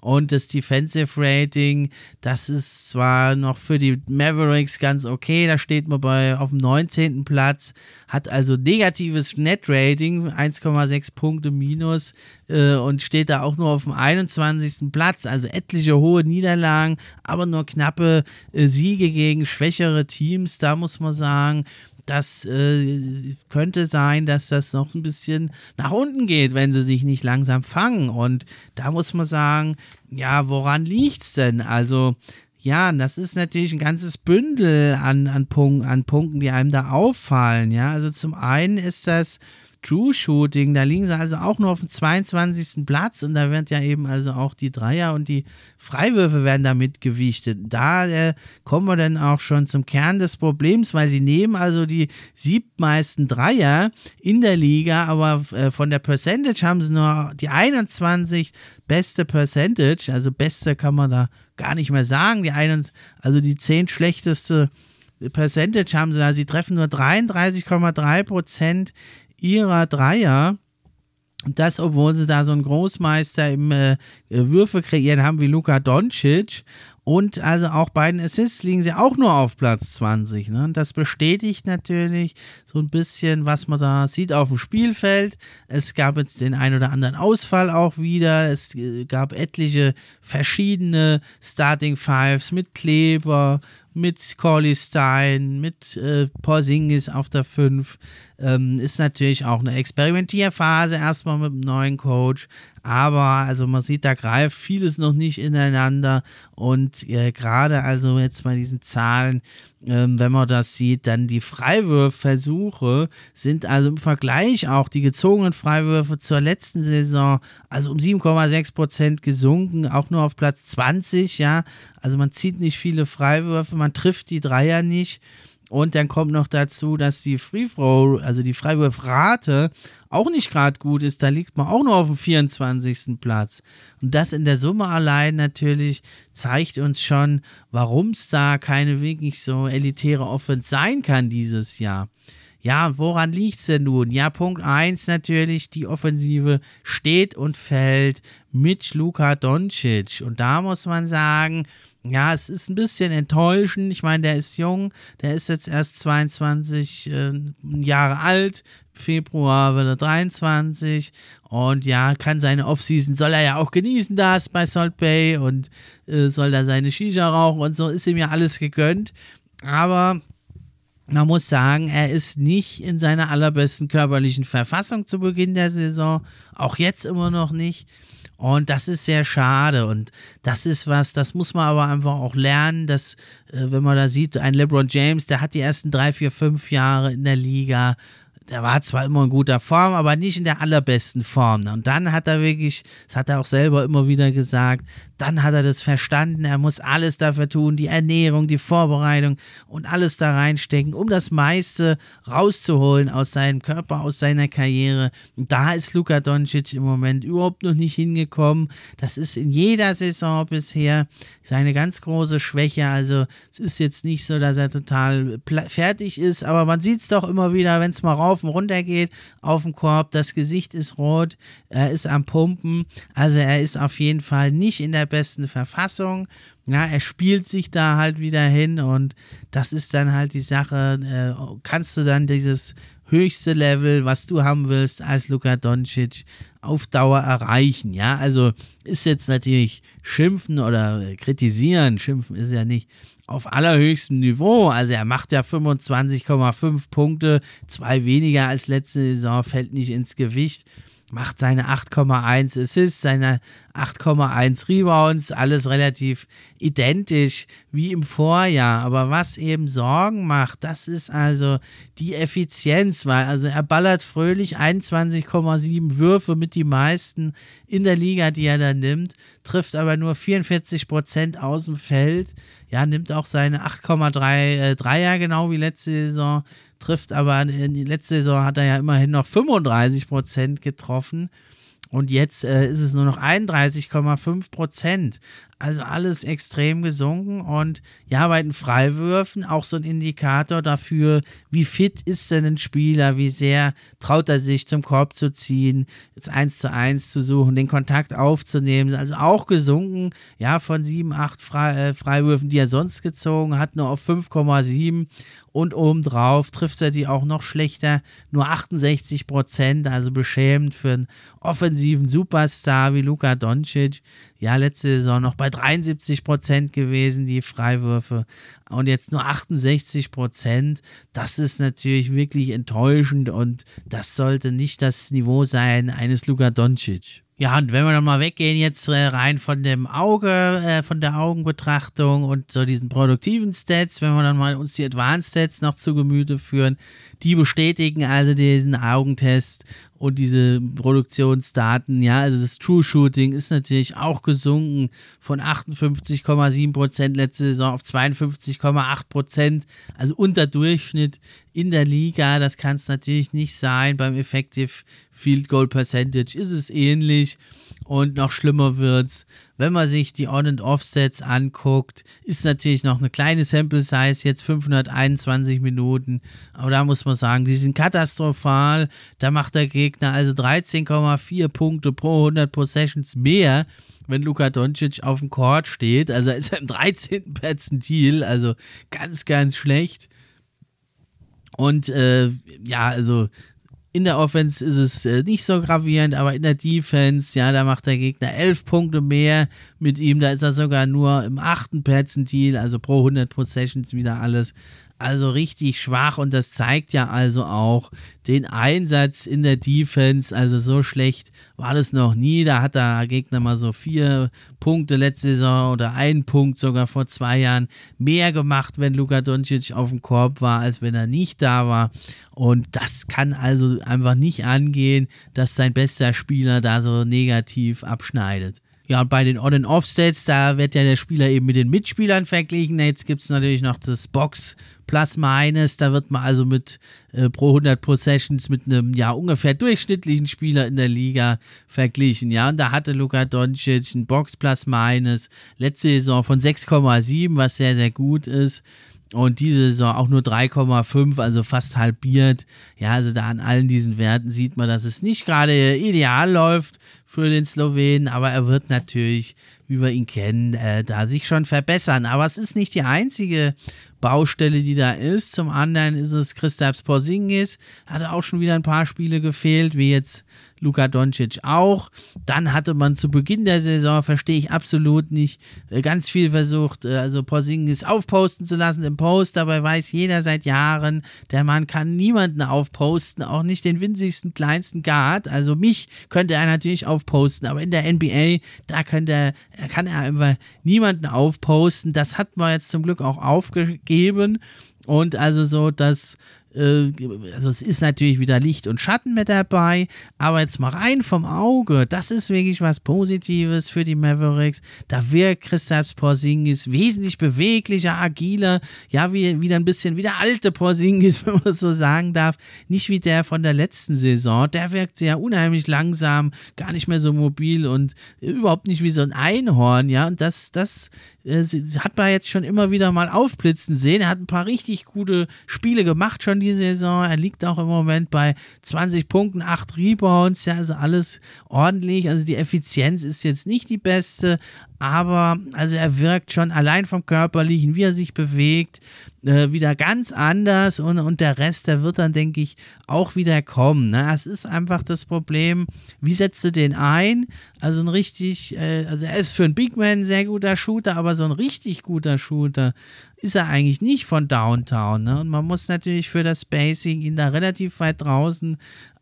Und das Defensive Rating, das ist zwar noch für die Mavericks ganz okay, da steht man bei auf dem 19. Platz, hat also negatives Net Rating, 1,6 Punkte minus äh, und steht da auch nur auf dem 21. Platz, also etliche hohe Niederlagen, aber nur knappe äh, Siege gegen schwächere Teams, da muss man sagen, das äh, könnte sein, dass das noch ein bisschen nach unten geht, wenn sie sich nicht langsam fangen. Und da muss man sagen, ja, woran liegt es denn? Also, ja, das ist natürlich ein ganzes Bündel an, an, Punk an Punkten, die einem da auffallen. Ja, also zum einen ist das True-Shooting, da liegen sie also auch nur auf dem 22. Platz und da wird ja eben also auch die Dreier und die Freiwürfe werden damit gewichtet. Da äh, kommen wir dann auch schon zum Kern des Problems, weil sie nehmen also die siebtmeisten Dreier in der Liga, aber äh, von der Percentage haben sie nur die 21 beste Percentage, also beste kann man da gar nicht mehr sagen, die einen, also die zehn schlechteste Percentage haben sie da, sie treffen nur 33,3 Prozent ihrer Dreier. Das, obwohl sie da so einen Großmeister im äh, Würfe kreieren haben wie Luka Doncic. Und also auch bei den Assists liegen sie auch nur auf Platz 20. Ne? Das bestätigt natürlich so ein bisschen, was man da sieht auf dem Spielfeld. Es gab jetzt den ein oder anderen Ausfall auch wieder. Es äh, gab etliche verschiedene Starting Fives mit Kleber mit Corley Stein, mit äh, Porzingis auf der 5. Ähm, ist natürlich auch eine Experimentierphase erstmal mit dem neuen Coach. Aber also man sieht, da greift vieles noch nicht ineinander. Und äh, gerade also jetzt bei diesen Zahlen, ähm, wenn man das sieht, dann die Freiwurfversuche sind also im Vergleich auch die gezogenen Freiwürfe zur letzten Saison, also um 7,6 Prozent gesunken, auch nur auf Platz 20, ja. Also man zieht nicht viele Freiwürfe, man trifft die Dreier nicht. Und dann kommt noch dazu, dass die Free Throw, also die Freiwurfrate, auch nicht gerade gut ist. Da liegt man auch nur auf dem 24. Platz. Und das in der Summe allein natürlich zeigt uns schon, warum es da keine wirklich so elitäre Offense sein kann dieses Jahr. Ja, woran liegt es denn nun? Ja, Punkt 1 natürlich, die Offensive steht und fällt mit Luka Doncic. Und da muss man sagen, ja, es ist ein bisschen enttäuschend. Ich meine, der ist jung, der ist jetzt erst 22 äh, Jahre alt. Februar wird er 23 und ja, kann seine Offseason, soll er ja auch genießen, das bei Salt Bay und äh, soll da seine Shisha rauchen und so, ist ihm ja alles gegönnt. Aber man muss sagen, er ist nicht in seiner allerbesten körperlichen Verfassung zu Beginn der Saison, auch jetzt immer noch nicht. Und das ist sehr schade. Und das ist was, das muss man aber einfach auch lernen, dass, äh, wenn man da sieht, ein LeBron James, der hat die ersten drei, vier, fünf Jahre in der Liga der war zwar immer in guter Form, aber nicht in der allerbesten Form. Und dann hat er wirklich, das hat er auch selber immer wieder gesagt, dann hat er das verstanden, er muss alles dafür tun, die Ernährung, die Vorbereitung und alles da reinstecken, um das meiste rauszuholen aus seinem Körper, aus seiner Karriere. Und da ist Luka Doncic im Moment überhaupt noch nicht hingekommen. Das ist in jeder Saison bisher seine ganz große Schwäche. Also es ist jetzt nicht so, dass er total fertig ist, aber man sieht es doch immer wieder, wenn es mal rauf und runter geht auf dem Korb, das Gesicht ist rot, er ist am Pumpen. Also er ist auf jeden Fall nicht in der besten Verfassung. Ja, er spielt sich da halt wieder hin und das ist dann halt die Sache. Äh, kannst du dann dieses höchste Level, was du haben willst, als Luka Doncic auf Dauer erreichen? Ja, also ist jetzt natürlich schimpfen oder kritisieren. Schimpfen ist ja nicht auf allerhöchstem Niveau. Also er macht ja 25,5 Punkte, zwei weniger als letzte Saison, fällt nicht ins Gewicht macht seine 8,1 Assists, seine 8,1 Rebounds, alles relativ identisch wie im Vorjahr. Aber was eben Sorgen macht, das ist also die Effizienz, weil also er ballert fröhlich 21,7 Würfe mit die meisten in der Liga, die er da nimmt, trifft aber nur 44 Prozent aus dem Feld. Ja, nimmt auch seine 8,3 äh, Dreier genau wie letzte Saison trifft aber in die letzte Saison hat er ja immerhin noch 35 Prozent getroffen. Und jetzt äh, ist es nur noch 31,5 Prozent. Also alles extrem gesunken. Und ja, bei den Freiwürfen auch so ein Indikator dafür, wie fit ist denn ein Spieler, wie sehr traut er sich zum Korb zu ziehen, jetzt eins zu eins zu suchen, den Kontakt aufzunehmen. Also auch gesunken, ja, von 7, 8 Fre äh, Freiwürfen, die er sonst gezogen hat, nur auf 5,7 und obendrauf trifft er die auch noch schlechter, nur 68 Prozent, also beschämend für einen offensiven Superstar wie Luka Doncic. Ja, letzte Saison noch bei 73 Prozent gewesen, die Freiwürfe. Und jetzt nur 68 Prozent. Das ist natürlich wirklich enttäuschend und das sollte nicht das Niveau sein eines Luka Doncic. Ja, und wenn wir dann mal weggehen jetzt äh, rein von dem Auge, äh, von der Augenbetrachtung und so diesen produktiven Stats, wenn wir dann mal uns die Advanced Stats noch zu Gemüte führen, die bestätigen also diesen Augentest und diese Produktionsdaten, ja, also das True Shooting ist natürlich auch gesunken von 58,7% letzte Saison auf 52,8%, also unter Durchschnitt in der Liga. Das kann es natürlich nicht sein. Beim Effective Field Goal Percentage ist es ähnlich. Und noch schlimmer wird's, wenn man sich die On- und Offsets anguckt, ist natürlich noch eine kleine Sample Size, jetzt 521 Minuten. Aber da muss man sagen, die sind katastrophal. Da macht der Gegner also 13,4 Punkte pro 100 Possessions mehr, wenn Luka Doncic auf dem Court steht. Also ist er im 13. Perzentil, also ganz, ganz schlecht. Und äh, ja, also in der Offense ist es äh, nicht so gravierend, aber in der Defense, ja, da macht der Gegner elf Punkte mehr mit ihm. Da ist er sogar nur im achten Perzentil, also pro 100 Possessions wieder alles also richtig schwach und das zeigt ja also auch den Einsatz in der Defense. Also so schlecht war das noch nie. Da hat der Gegner mal so vier Punkte letzte Saison oder einen Punkt sogar vor zwei Jahren mehr gemacht, wenn Luka Doncic auf dem Korb war, als wenn er nicht da war. Und das kann also einfach nicht angehen, dass sein bester Spieler da so negativ abschneidet. Ja, und bei den On-and-Off-Stats, da wird ja der Spieler eben mit den Mitspielern verglichen. Jetzt gibt es natürlich noch das Box plus minus. Da wird man also mit äh, pro 100 Possessions mit einem ja ungefähr durchschnittlichen Spieler in der Liga verglichen. Ja, und da hatte Luka Doncic ein Box plus minus letzte Saison von 6,7, was sehr, sehr gut ist. Und diese Saison auch nur 3,5, also fast halbiert. Ja, also da an allen diesen Werten sieht man, dass es nicht gerade ideal läuft für den Slowenen, aber er wird natürlich, wie wir ihn kennen, äh, da sich schon verbessern. Aber es ist nicht die einzige Baustelle, die da ist. Zum anderen ist es Christaps Porzingis, hat auch schon wieder ein paar Spiele gefehlt, wie jetzt Luka Doncic auch. Dann hatte man zu Beginn der Saison, verstehe ich absolut nicht, äh, ganz viel versucht, äh, also Porzingis aufposten zu lassen im Post. Dabei weiß jeder seit Jahren, der Mann kann niemanden aufposten, auch nicht den winzigsten, kleinsten Guard. Also mich könnte er natürlich aufposten, aber in der NBA, da könnte er, kann er einfach niemanden aufposten. Das hat man jetzt zum Glück auch aufgegeben. Und also so, dass äh, also es ist natürlich wieder Licht und Schatten mit dabei, aber jetzt mal rein vom Auge, das ist wirklich was Positives für die Mavericks. Da wirkt Christaps Porzingis wesentlich beweglicher, agiler, ja, wie, wieder ein bisschen wie der alte Porzingis, wenn man das so sagen darf. Nicht wie der von der letzten Saison. Der wirkt sehr unheimlich langsam, gar nicht mehr so mobil und überhaupt nicht wie so ein Einhorn, ja. Und das, das äh, hat man jetzt schon immer wieder mal aufblitzen sehen. Er hat ein paar richtig gute Spiele gemacht schon die Saison. Er liegt auch im Moment bei 20 Punkten, 8 Rebounds, ja, also alles ordentlich. Also die Effizienz ist jetzt nicht die beste, aber also er wirkt schon allein vom Körperlichen, wie er sich bewegt, äh, wieder ganz anders und, und der Rest, der wird dann, denke ich, auch wieder kommen. Ne? Es ist einfach das Problem, wie setzt du den ein? Also ein richtig, äh, also er ist für einen Big Man ein sehr guter Shooter, aber so ein richtig guter Shooter ist er eigentlich nicht von Downtown. Ne? Und man muss natürlich für das Spacing ihn da relativ weit draußen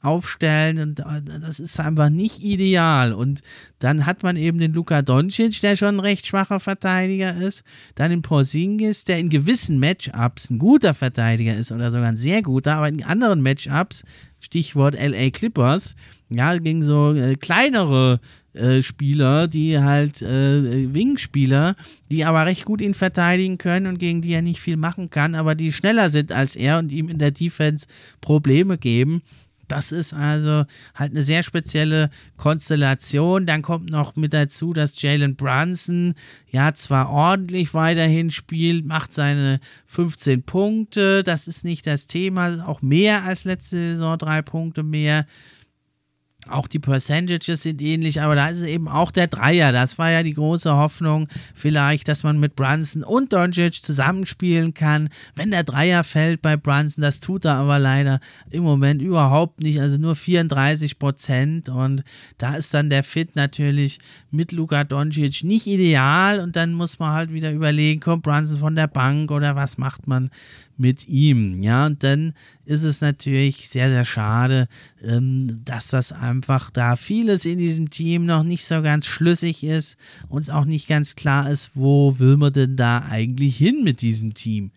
aufstellen und äh, das ist einfach nicht ideal. Und dann hat man eben den Luka Doncic, der schon ein recht schwacher Verteidiger ist, dann den Porzingis, der in gewissen Matchups ein guter Verteidiger ist oder sogar ein sehr guter, aber in anderen Matchups, Stichwort LA Clippers, ja, gegen so äh, kleinere äh, Spieler, die halt äh, Wing-Spieler, die aber recht gut ihn verteidigen können und gegen die er nicht viel machen kann, aber die schneller sind als er und ihm in der Defense Probleme geben. Das ist also halt eine sehr spezielle Konstellation. Dann kommt noch mit dazu, dass Jalen Brunson ja zwar ordentlich weiterhin spielt, macht seine 15 Punkte. Das ist nicht das Thema, auch mehr als letzte Saison, drei Punkte mehr. Auch die Percentages sind ähnlich, aber da ist es eben auch der Dreier. Das war ja die große Hoffnung, vielleicht, dass man mit Brunson und Doncic zusammenspielen kann. Wenn der Dreier fällt bei Brunson, das tut er aber leider im Moment überhaupt nicht. Also nur 34 Prozent. Und da ist dann der Fit natürlich mit Luka Doncic nicht ideal. Und dann muss man halt wieder überlegen, kommt Brunson von der Bank oder was macht man mit ihm. Ja, und dann ist es natürlich sehr, sehr schade, ähm, dass das einfach da vieles in diesem Team noch nicht so ganz schlüssig ist und auch nicht ganz klar ist, wo will man denn da eigentlich hin mit diesem Team.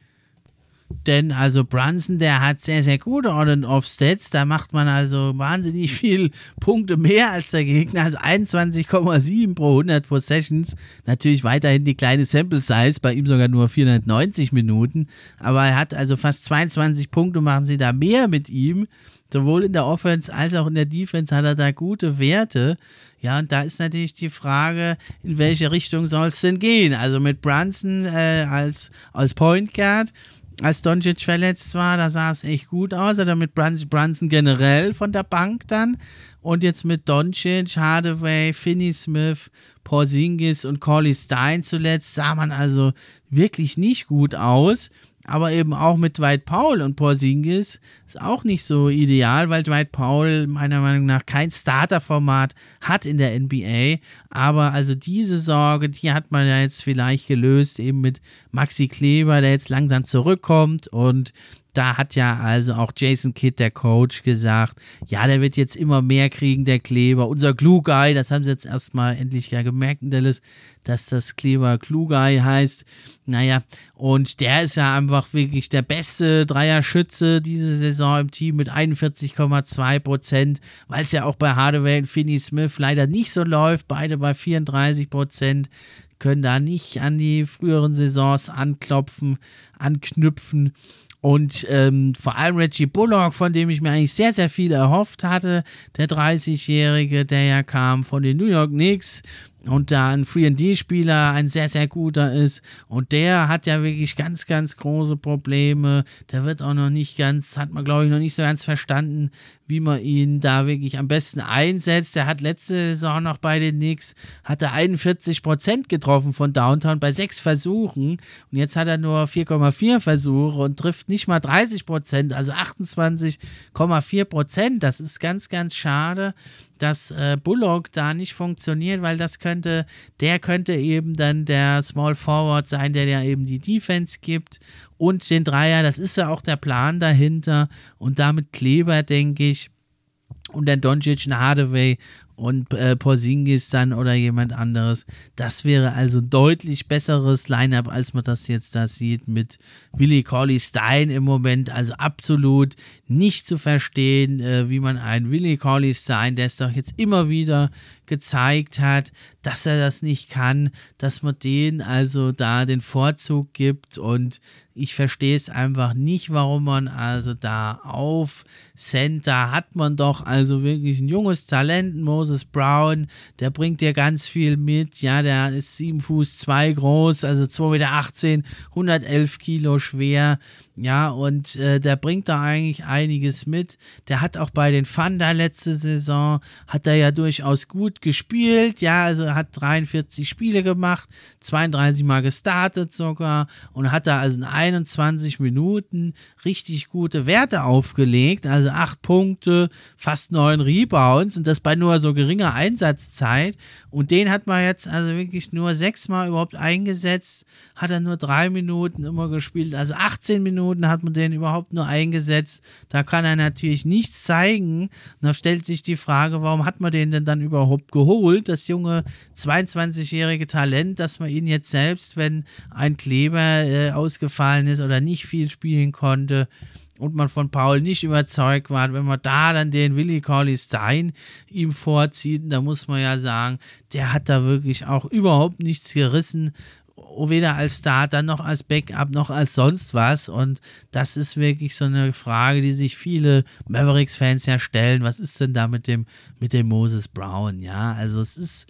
Denn also Brunson, der hat sehr, sehr gute On-and-Off-Stats. Da macht man also wahnsinnig viel Punkte mehr als der Gegner. Also 21,7 pro 100 Possessions. Natürlich weiterhin die kleine Sample-Size, bei ihm sogar nur 490 Minuten. Aber er hat also fast 22 Punkte, machen sie da mehr mit ihm. Sowohl in der Offense als auch in der Defense hat er da gute Werte. Ja, und da ist natürlich die Frage, in welche Richtung soll es denn gehen? Also mit Brunson äh, als, als Point Guard als Doncic verletzt war, da sah es echt gut aus. Oder mit Brunson generell von der Bank dann. Und jetzt mit Doncic, Hardaway, Finney Smith, Porzingis und Corley Stein zuletzt sah man also wirklich nicht gut aus aber eben auch mit Dwight Powell und Porzingis ist auch nicht so ideal, weil Dwight Powell meiner Meinung nach kein Starterformat hat in der NBA. Aber also diese Sorge, die hat man ja jetzt vielleicht gelöst, eben mit Maxi Kleber, der jetzt langsam zurückkommt und da hat ja also auch Jason Kidd, der Coach, gesagt, ja, der wird jetzt immer mehr kriegen, der Kleber. Unser Glue Guy, das haben sie jetzt erstmal endlich ja gemerkt in Dallas, dass das Kleber Glue Guy heißt. Naja, und der ist ja einfach wirklich der beste Dreier-Schütze diese Saison im Team mit 41,2 Prozent, weil es ja auch bei Hardaway und Finney Smith leider nicht so läuft, beide bei 34 Prozent können da nicht an die früheren Saisons anklopfen, anknüpfen. Und ähm, vor allem Reggie Bullock, von dem ich mir eigentlich sehr, sehr viel erhofft hatte, der 30-Jährige, der ja kam von den New York Knicks, und da ein Free-and-D-Spieler ein sehr, sehr guter ist und der hat ja wirklich ganz, ganz große Probleme. Der wird auch noch nicht ganz, hat man glaube ich noch nicht so ganz verstanden, wie man ihn da wirklich am besten einsetzt. Der hat letzte Saison noch bei den Knicks, hat er 41 Prozent getroffen von Downtown bei sechs Versuchen und jetzt hat er nur 4,4 Versuche und trifft nicht mal 30 Prozent, also 28,4 Prozent. Das ist ganz, ganz schade dass äh, Bullock da nicht funktioniert, weil das könnte, der könnte eben dann der Small Forward sein, der ja eben die Defense gibt und den Dreier, das ist ja auch der Plan dahinter und damit Kleber, denke ich, und dann Doncic und Hardaway und äh, Porzingis dann oder jemand anderes. Das wäre also deutlich besseres Lineup, als man das jetzt da sieht mit Willie Corley Stein im Moment. Also absolut nicht zu verstehen, äh, wie man einen Willie Corley Stein, der es doch jetzt immer wieder gezeigt hat, dass er das nicht kann, dass man den also da den Vorzug gibt und ich verstehe es einfach nicht, warum man also da auf Center hat man doch also wirklich ein junges Talent, Moses Brown, der bringt dir ganz viel mit, ja, der ist 7 Fuß 2 groß, also 2,18 Meter, 111 Kilo schwer, ja, und äh, der bringt da eigentlich einiges mit. Der hat auch bei den Thunder letzte Saison, hat er ja durchaus gut gespielt. Ja, also hat 43 Spiele gemacht, 32 Mal gestartet sogar und hat da also in 21 Minuten richtig gute Werte aufgelegt. Also 8 Punkte, fast 9 Rebounds und das bei nur so geringer Einsatzzeit. Und den hat man jetzt also wirklich nur sechsmal überhaupt eingesetzt, hat er nur drei Minuten immer gespielt, also 18 Minuten hat man den überhaupt nur eingesetzt. Da kann er natürlich nichts zeigen. Und da stellt sich die Frage, warum hat man den denn dann überhaupt geholt, das junge 22-jährige Talent, dass man ihn jetzt selbst, wenn ein Kleber äh, ausgefallen ist oder nicht viel spielen konnte, und man von Paul nicht überzeugt war, wenn man da dann den Willi Corley Stein ihm vorzieht, da muss man ja sagen, der hat da wirklich auch überhaupt nichts gerissen, weder als Starter noch als Backup noch als sonst was. Und das ist wirklich so eine Frage, die sich viele Mavericks-Fans ja stellen. Was ist denn da mit dem, mit dem Moses Brown? Ja, also es ist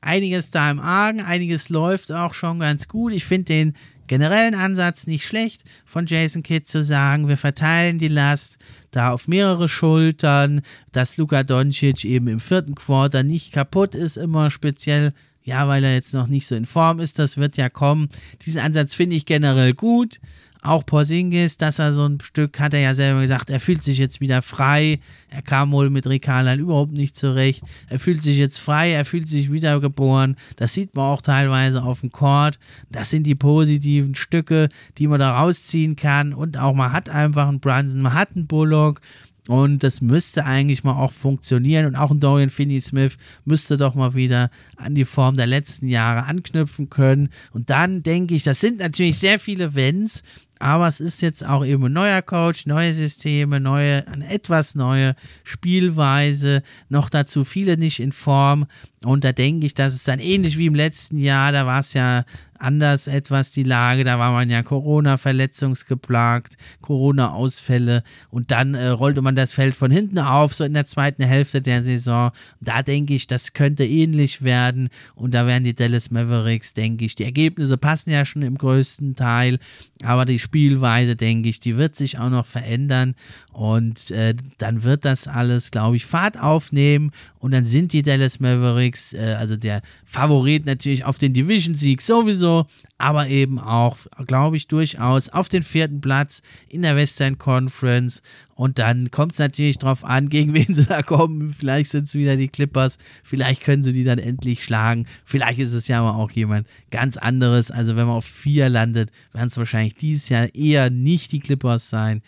einiges da im Argen, einiges läuft auch schon ganz gut. Ich finde den generellen Ansatz nicht schlecht von Jason Kidd zu sagen, wir verteilen die Last da auf mehrere Schultern, dass Luka Doncic eben im vierten Quarter nicht kaputt ist, immer speziell ja, weil er jetzt noch nicht so in Form ist, das wird ja kommen. Diesen Ansatz finde ich generell gut. Auch Porzingis, dass er so ein Stück, hat er ja selber gesagt, er fühlt sich jetzt wieder frei. Er kam wohl mit Rikalan überhaupt nicht zurecht. Er fühlt sich jetzt frei, er fühlt sich wiedergeboren. Das sieht man auch teilweise auf dem Court. Das sind die positiven Stücke, die man da rausziehen kann. Und auch man hat einfach einen Brunson, man hat einen Bullock. Und das müsste eigentlich mal auch funktionieren. Und auch ein Dorian Finney-Smith müsste doch mal wieder an die Form der letzten Jahre anknüpfen können. Und dann denke ich, das sind natürlich sehr viele Wenns, aber es ist jetzt auch eben ein neuer Coach, neue Systeme, neue, eine etwas neue Spielweise, noch dazu viele nicht in Form. Und da denke ich, dass es dann ähnlich wie im letzten Jahr, da war es ja anders etwas die Lage. Da war man ja Corona-verletzungsgeplagt, Corona-Ausfälle und dann äh, rollte man das Feld von hinten auf, so in der zweiten Hälfte der Saison. Da denke ich, das könnte ähnlich werden. Und da werden die Dallas Mavericks, denke ich, die Ergebnisse passen ja schon im größten Teil, aber die Spielweise, denke ich, die wird sich auch noch verändern. Und äh, dann wird das alles, glaube ich, Fahrt aufnehmen. Und dann sind die Dallas Mavericks, äh, also der Favorit natürlich auf den Division-Sieg sowieso aber eben auch, glaube ich, durchaus auf den vierten Platz in der Western Conference. Und dann kommt es natürlich drauf an, gegen wen sie da kommen. Vielleicht sind es wieder die Clippers, vielleicht können sie die dann endlich schlagen. Vielleicht ist es ja aber auch jemand ganz anderes. Also wenn man auf vier landet, werden es wahrscheinlich dieses Jahr eher nicht die Clippers sein.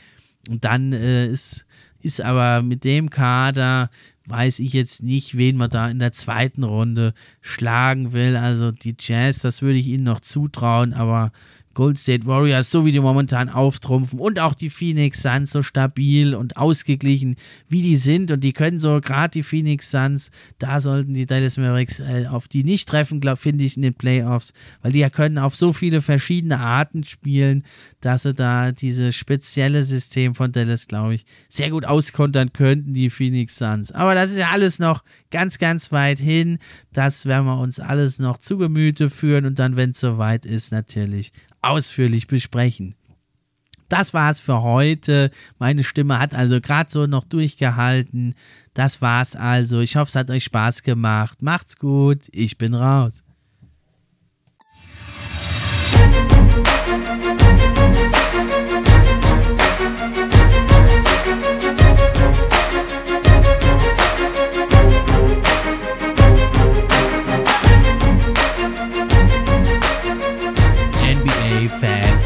Und dann äh, ist, ist aber mit dem Kader weiß ich jetzt nicht, wen man da in der zweiten Runde schlagen will. Also die Jazz, das würde ich ihnen noch zutrauen, aber Gold State Warriors, so wie die momentan auftrumpfen und auch die Phoenix Suns so stabil und ausgeglichen, wie die sind und die können so, gerade die Phoenix Suns, da sollten die Dallas Mavericks äh, auf die nicht treffen, finde ich, in den Playoffs, weil die ja können auf so viele verschiedene Arten spielen, dass sie da dieses spezielle System von Dallas, glaube ich, sehr gut auskontern könnten, die Phoenix Suns. Aber das ist ja alles noch ganz, ganz weit hin. Das werden wir uns alles noch zu Gemüte führen und dann, wenn es soweit ist, natürlich ausführlich besprechen. Das war's für heute. Meine Stimme hat also gerade so noch durchgehalten. Das war's also. Ich hoffe, es hat euch Spaß gemacht. Macht's gut. Ich bin raus.